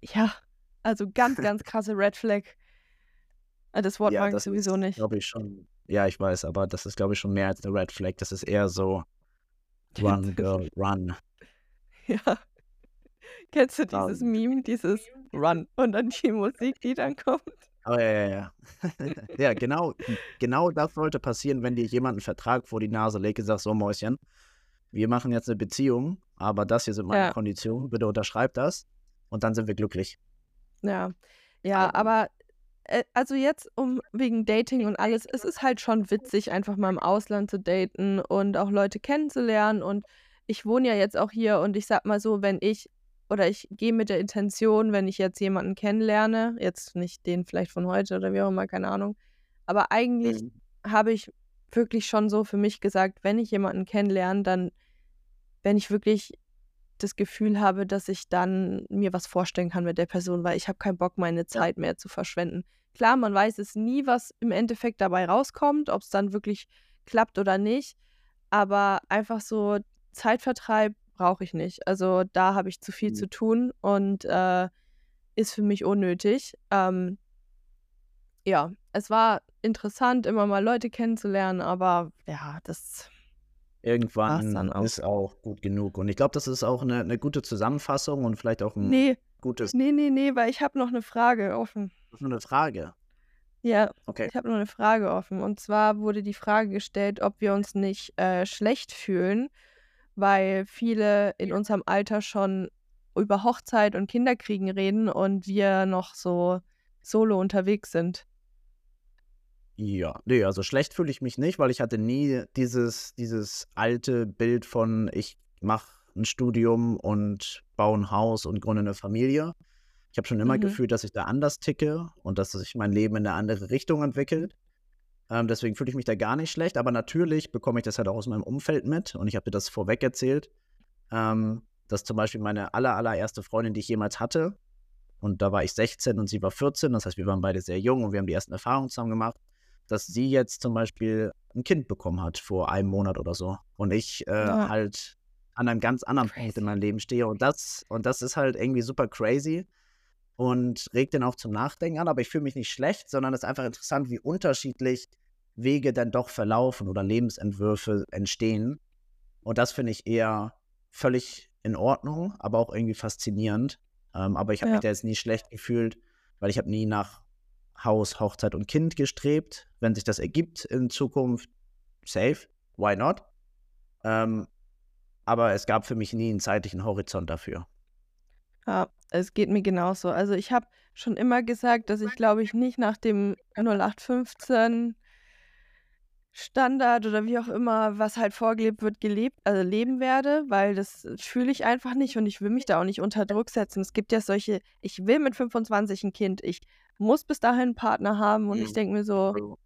Ja, also ganz, ganz krasse Red Flag. Ah, das Wort ja, mag ich sowieso nicht. glaube ich schon. Ja, ich weiß, aber das ist, glaube ich, schon mehr als eine Red Flag. Das ist eher so Run, Girl, Run. Ja. Kennst du dieses Run. Meme, dieses Run und dann die Musik, die dann kommt? Oh, ja, ja, ja. ja, genau, genau das sollte passieren, wenn dir jemand einen Vertrag vor die Nase legt und sagt, so Mäuschen, wir machen jetzt eine Beziehung, aber das hier sind meine ja. Konditionen, bitte unterschreib das und dann sind wir glücklich. Ja, ja, also. aber also jetzt um wegen Dating und alles, es ist halt schon witzig, einfach mal im Ausland zu daten und auch Leute kennenzulernen und ich wohne ja jetzt auch hier und ich sag mal so, wenn ich oder ich gehe mit der Intention, wenn ich jetzt jemanden kennenlerne, jetzt nicht den vielleicht von heute oder wie auch immer, keine Ahnung, aber eigentlich mhm. habe ich wirklich schon so für mich gesagt, wenn ich jemanden kennenlerne, dann, wenn ich wirklich das Gefühl habe, dass ich dann mir was vorstellen kann mit der Person, weil ich habe keinen Bock, meine Zeit mehr zu verschwenden. Klar, man weiß es nie, was im Endeffekt dabei rauskommt, ob es dann wirklich klappt oder nicht, aber einfach so Zeitvertreib brauche ich nicht. Also da habe ich zu viel mhm. zu tun und äh, ist für mich unnötig. Ähm, ja, es war interessant, immer mal Leute kennenzulernen, aber ja, das. Irgendwann auch. ist auch gut genug. Und ich glaube, das ist auch eine, eine, gute Zusammenfassung und vielleicht auch ein nee, gutes. Nee, nee, nee, weil ich habe noch eine Frage offen. Nur eine Frage. Ja, okay. ich habe noch eine Frage offen. Und zwar wurde die Frage gestellt, ob wir uns nicht äh, schlecht fühlen, weil viele in unserem Alter schon über Hochzeit und Kinderkriegen reden und wir noch so solo unterwegs sind. Ja, nee, also schlecht fühle ich mich nicht, weil ich hatte nie dieses, dieses alte Bild von, ich mache ein Studium und baue ein Haus und gründe eine Familie. Ich habe schon immer Mhm. gefühlt, dass ich da anders ticke und dass sich mein Leben in eine andere Richtung entwickelt. Ähm, deswegen fühle ich mich da gar nicht schlecht, aber natürlich bekomme ich das halt auch aus meinem Umfeld mit und ich habe dir das vorweg erzählt, ähm, dass zum Beispiel meine aller, allererste Freundin, die ich jemals hatte, und da war ich 16 und sie war 14, das heißt, wir waren beide sehr jung und wir haben die ersten Erfahrungen zusammen gemacht, dass sie jetzt zum Beispiel ein Kind bekommen hat vor einem Monat oder so und ich äh, Ja. halt an einem ganz anderen Punkt in Crazy. meinem Leben stehe und das, und das ist halt irgendwie super crazy und regt den auch zum Nachdenken an, aber ich fühle mich nicht schlecht, sondern es ist einfach interessant, wie unterschiedlich Wege dann doch verlaufen oder Lebensentwürfe entstehen. Und das finde ich eher völlig in Ordnung, aber auch irgendwie faszinierend. Ähm, aber ich habe mich Ja. da jetzt nie schlecht gefühlt, weil ich habe nie nach Haus, Hochzeit und Kind gestrebt. Wenn sich das ergibt in Zukunft, safe, why not? Ähm, aber es gab für mich nie einen zeitlichen Horizont dafür. Ja, es geht mir genauso. Also ich habe schon immer gesagt, dass ich, glaube ich, nicht nach dem 0815 Standard oder wie auch immer, was halt vorgelebt wird, gelebt, also leben werde, weil das fühle ich einfach nicht und ich will mich da auch nicht unter Druck setzen. Es gibt ja solche, ich will mit 25 ein Kind, ich muss bis dahin einen Partner haben und ich Mhm. denke mir so, True.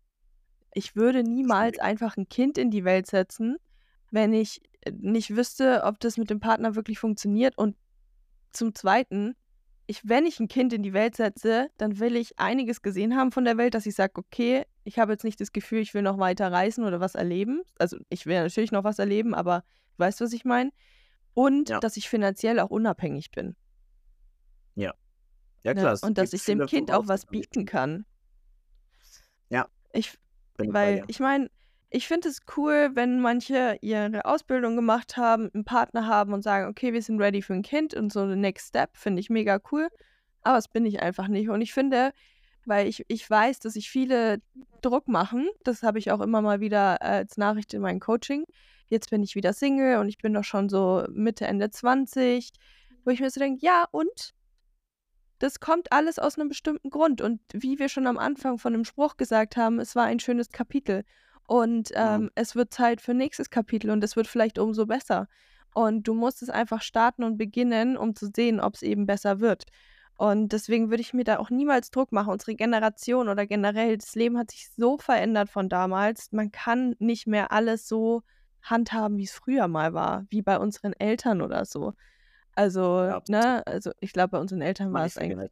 ich würde niemals einfach ein Kind in die Welt setzen, wenn ich nicht wüsste, ob das mit dem Partner wirklich funktioniert. Und zum Zweiten, ich, wenn ich ein Kind in die Welt setze, dann will ich einiges gesehen haben von der Welt, dass ich sage, okay, ich habe jetzt nicht das Gefühl, ich will noch weiter reisen oder was erleben. Also ich will natürlich noch was erleben, aber du weißt, was ich meine. Und Ja. dass ich finanziell auch unabhängig bin. Ja. Ja, Ne? klar. es Und dass ich dem Kind auch was bieten kann. Ja, Ich, weil ich meine, ich finde es cool, wenn manche ihre Ausbildung gemacht haben, einen Partner haben und sagen, okay, wir sind ready für ein Kind und so the next step, finde ich mega cool. Aber das bin ich einfach nicht. Und ich finde, weil ich, ich weiß, dass sich viele Druck machen, das habe ich auch immer mal wieder äh, als Nachricht in meinem Coaching. Jetzt bin ich wieder Single und ich bin doch schon so Mitte, Ende 20, wo ich mir so denke, ja, und? Das kommt alles aus einem bestimmten Grund. Und wie wir schon am Anfang von dem Spruch gesagt haben, es war ein schönes Kapitel. Und ähm, es wird Zeit für nächstes Kapitel und es wird vielleicht umso besser. Und du musst es einfach starten und beginnen, um zu sehen, ob es eben besser wird. Und deswegen würde ich mir da auch niemals Druck machen. Unsere Generation oder generell, das Leben hat sich so verändert von damals. Man kann nicht mehr alles so handhaben, wie es früher mal war, wie bei unseren Eltern oder so. Also, Ja, ne, also ich glaube, bei unseren Eltern war es eigentlich.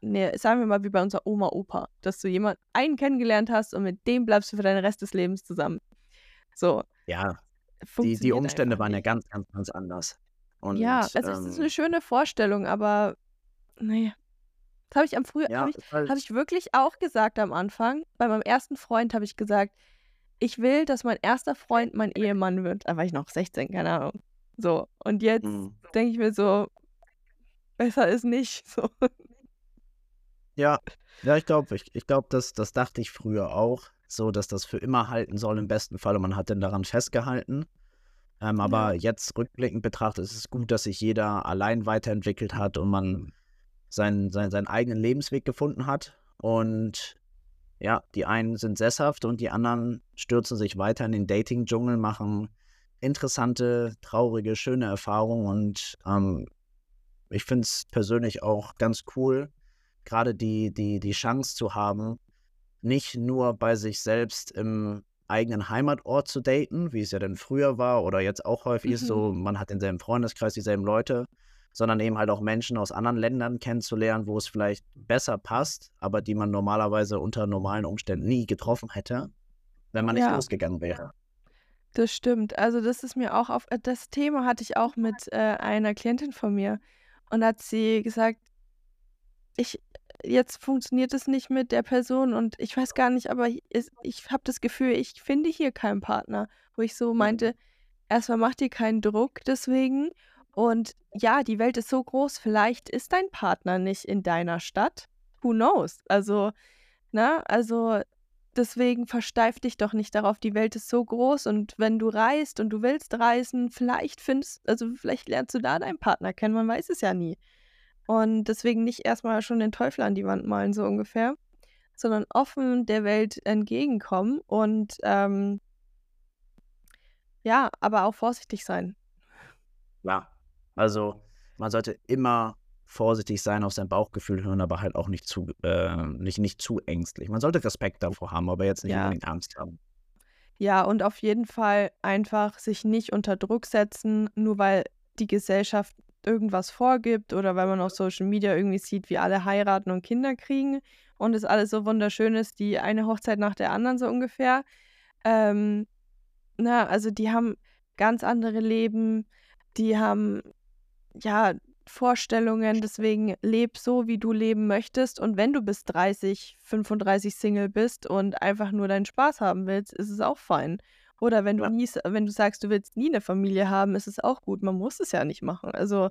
Ne, sagen wir mal wie bei unserer Oma, Opa, dass du jemanden einen kennengelernt hast und mit dem bleibst du für deinen Rest des Lebens zusammen. So, Ja, die, die Umstände waren ja ganz, ganz, ganz anders. Ja, Und also es ist eine ähm, schöne Vorstellung, aber nee. Das habe ich am früher, ja, habe ich, halt, habe ich wirklich auch gesagt am Anfang. Bei meinem ersten Freund habe ich gesagt, ich will, dass mein erster Freund mein Ehemann wird. Da war ich noch 16, keine Ahnung. So, und jetzt mh. denke ich mir so, besser ist nicht. So. Ja, ja, ich glaube, ich, ich glaube, das, das dachte ich früher auch, so, dass das für immer halten soll im besten Fall und man hat dann daran festgehalten. Ähm, Ja. aber jetzt rückblickend betrachtet ist es gut, dass sich jeder allein weiterentwickelt hat und man seinen, seinen, seinen eigenen Lebensweg gefunden hat. Und ja, die einen sind sesshaft und die anderen stürzen sich weiter in den Dating-Dschungel, machen interessante, traurige, schöne Erfahrungen. Und ähm, ich finde es persönlich auch ganz cool, gerade die, die, die Chance zu haben, nicht nur bei sich selbst im eigenen Heimatort zu daten, wie es ja denn früher war oder jetzt auch häufig ist, Mhm. so man hat denselben Freundeskreis, dieselben Leute, sondern eben halt auch Menschen aus anderen Ländern kennenzulernen, wo es vielleicht besser passt, aber die man normalerweise unter normalen Umständen nie getroffen hätte, wenn man nicht Ja, losgegangen wäre. das stimmt. Also das ist mir auch auf, äh, das Thema hatte ich auch mit äh, einer Klientin von mir. Und hat sie gesagt, ich, jetzt funktioniert es nicht mit der Person und ich weiß gar nicht, aber es, ich habe das Gefühl, ich finde hier keinen Partner, wo ich so Mhm. meinte, erstmal mach dir keinen Druck deswegen. Und ja, die Welt ist so groß, vielleicht ist dein Partner nicht in deiner Stadt. Who knows? Also, ne, also deswegen versteif dich doch nicht darauf, die Welt ist so groß und wenn du reist und du willst reisen, vielleicht findest, also vielleicht lernst du da deinen Partner kennen, man weiß es ja nie. Und deswegen nicht erstmal schon den Teufel an die Wand malen, so ungefähr, sondern offen der Welt entgegenkommen und ähm, ja, aber auch vorsichtig sein. Ja, also man sollte immer vorsichtig sein, auf sein Bauchgefühl hören, aber halt auch nicht zu, äh, nicht, nicht zu ängstlich. Man sollte Respekt davor haben, aber jetzt nicht Ja. unbedingt Angst haben. Ja, und auf jeden Fall einfach sich nicht unter Druck setzen, nur weil die Gesellschaft irgendwas vorgibt oder weil man auf Social Media irgendwie sieht, wie alle heiraten und Kinder kriegen und es alles so wunderschön ist, die eine Hochzeit nach der anderen so ungefähr. Ähm, na, also die haben ganz andere Leben, die haben ja Vorstellungen, deswegen leb so, wie du leben möchtest. Und wenn du bis 30, 35 Single bist und einfach nur deinen Spaß haben willst, ist es auch fein. Oder wenn du Ja. nie, wenn du sagst, du willst nie eine Familie haben, ist es auch gut. Man muss es ja nicht machen. Also,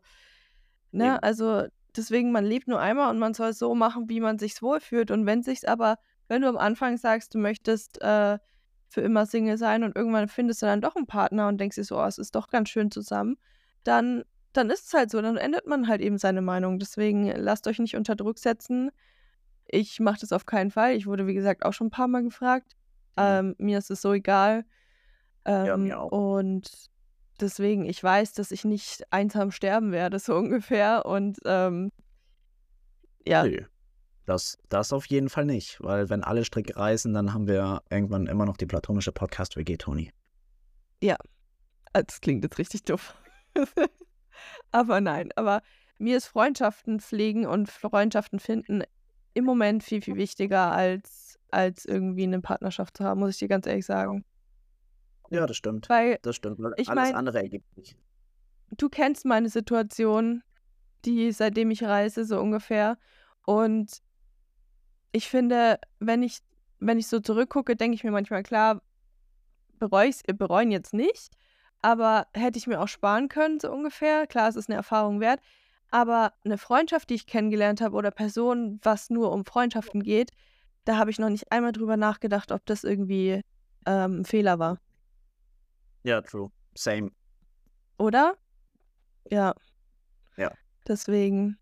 ne, Eben. also deswegen, man lebt nur einmal und man soll es so machen, wie man sich wohlfühlt. Und wenn sich's aber, wenn du am Anfang sagst, du möchtest äh, für immer Single sein und irgendwann findest du dann doch einen Partner und denkst dir so, oh, es ist doch ganz schön zusammen, dann, dann ist es halt so, dann ändert man halt eben seine Meinung. Deswegen lasst euch nicht unter Druck setzen. Ich mache das auf keinen Fall. Ich wurde, wie gesagt, auch schon ein paar Mal gefragt. Mhm. Ähm, mir ist es so egal. Ja, Ähm, auch. und deswegen, ich weiß, dass ich nicht einsam sterben werde, so ungefähr. Und ähm, ja, Nö. Das, das auf jeden Fall nicht, weil wenn alle Stricke reißen, dann haben wir irgendwann immer noch die platonische Podcast-WG, Toni. ja, äh, das klingt jetzt richtig doof. aber nein, aber mir ist Freundschaften pflegen und Freundschaften finden im Moment viel, viel wichtiger als, als irgendwie eine Partnerschaft zu haben, muss ich dir ganz ehrlich sagen. Ja, das stimmt. Weil Das stimmt. weil ich Alles mein- andere ergibt sich. du kennst meine Situation, die seitdem ich reise, so ungefähr. Und ich finde, wenn ich, wenn ich so zurückgucke, denke ich mir manchmal, klar, bereue ich bereuen jetzt nicht, aber hätte ich mir auch sparen können, so ungefähr. Klar, es ist eine Erfahrung wert. Aber eine Freundschaft, die ich kennengelernt habe, oder Personen, was nur um Freundschaften geht, da habe ich noch nicht einmal drüber nachgedacht, ob das irgendwie ähm, ein Fehler war. Ja, true. Same. Oder? Ja. Ja. Deswegen,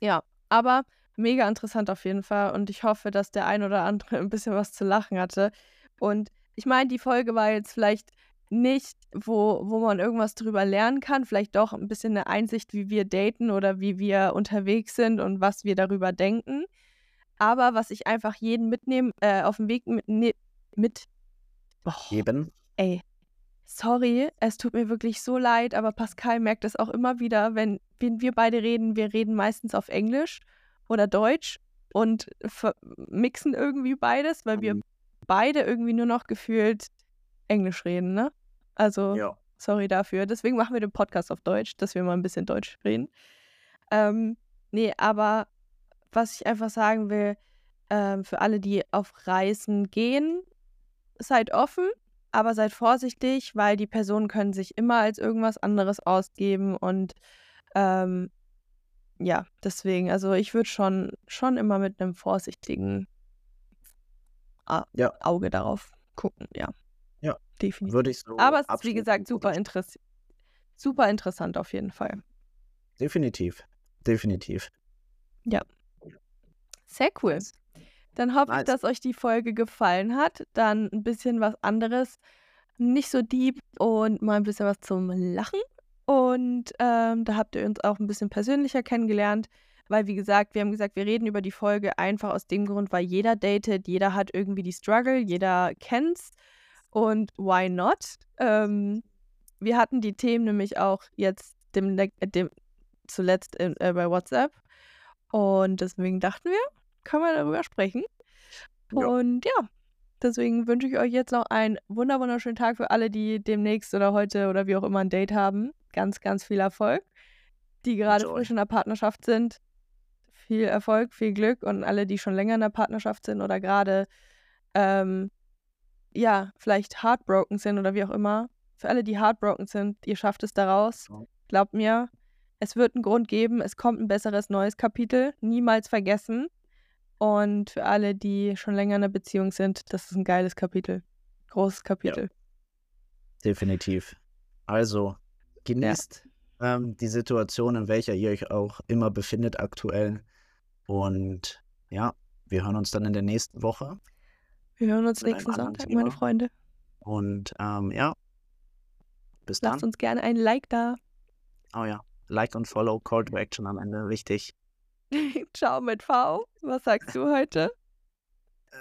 ja. Aber mega interessant auf jeden Fall. Und ich hoffe, dass der ein oder andere ein bisschen was zu lachen hatte. Und ich meine, die Folge war jetzt vielleicht nicht, wo, wo man irgendwas drüber lernen kann. Vielleicht doch ein bisschen eine Einsicht, wie wir daten oder wie wir unterwegs sind und was wir darüber denken. Aber was ich einfach jeden mitnehmen, äh, auf dem Weg mit, ne, mit Boah. Eben. Ey, sorry, es tut mir wirklich so leid, aber Pascal merkt es auch immer wieder, wenn, wenn wir beide reden, wir reden meistens auf Englisch oder Deutsch und mixen irgendwie beides, weil wir Mhm. beide irgendwie nur noch gefühlt Englisch reden, ne? Also, Ja. sorry dafür. Deswegen machen wir den Podcast auf Deutsch, dass wir mal ein bisschen Deutsch reden. Ähm, nee, aber was ich einfach sagen will, ähm, für alle, die auf Reisen gehen, seid offen, aber seid vorsichtig, weil die Personen können sich immer als irgendwas anderes ausgeben und ähm, ja, deswegen, also ich würde schon, schon immer mit einem vorsichtigen A Ja. Auge darauf gucken, ja. Ja, Definitiv. Würde ich so. Aber es ist, wie gesagt, super, interess super interessant auf jeden Fall. Definitiv. Definitiv. Sehr cool. Dann hoffe ich, Nice. dass euch die Folge gefallen hat. Dann ein bisschen was anderes, nicht so deep und mal ein bisschen was zum Lachen. Und ähm, da habt ihr uns auch ein bisschen persönlicher kennengelernt, weil, wie gesagt, wir haben gesagt, wir reden über die Folge einfach aus dem Grund, weil jeder datet, jeder hat irgendwie die Struggle, jeder kennt's. Und why not? Ähm, wir hatten die Themen nämlich auch jetzt dem, dem, zuletzt in, äh, bei WhatsApp. Und deswegen dachten wir, können wir darüber sprechen. Ja. Und ja, deswegen wünsche ich euch jetzt noch einen wunder wunderschönen Tag für alle, die demnächst oder heute oder wie auch immer ein Date haben. Ganz, ganz viel Erfolg. Die gerade frisch in der Partnerschaft sind, viel Erfolg, viel Glück. Und alle, die schon länger in der Partnerschaft sind oder gerade, ähm, ja, vielleicht heartbroken sind oder wie auch immer. Für alle, die heartbroken sind, ihr schafft es daraus. Glaubt mir, es wird einen Grund geben, es kommt ein besseres neues Kapitel. Niemals vergessen. Und für alle, die schon länger in einer Beziehung sind, das ist ein geiles Kapitel. Großes Kapitel. Definitiv. Also, genießt ähm, die Situation, in welcher ihr euch auch immer befindet aktuell. Und ja, wir hören uns dann in der nächsten Woche. Wir hören uns nächsten Sonntag, Thema. meine Freunde. Und ähm, ja, bis dann. Lasst uns gerne ein Like da. Oh ja. Like und Follow, Call to Action am Ende, wichtig. Ciao mit V. Was sagst du heute?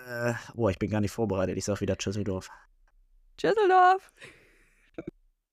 Äh, boah, ich bin gar nicht vorbereitet. Ich sag wieder Tschüsseldorf. Tschüsseldorf.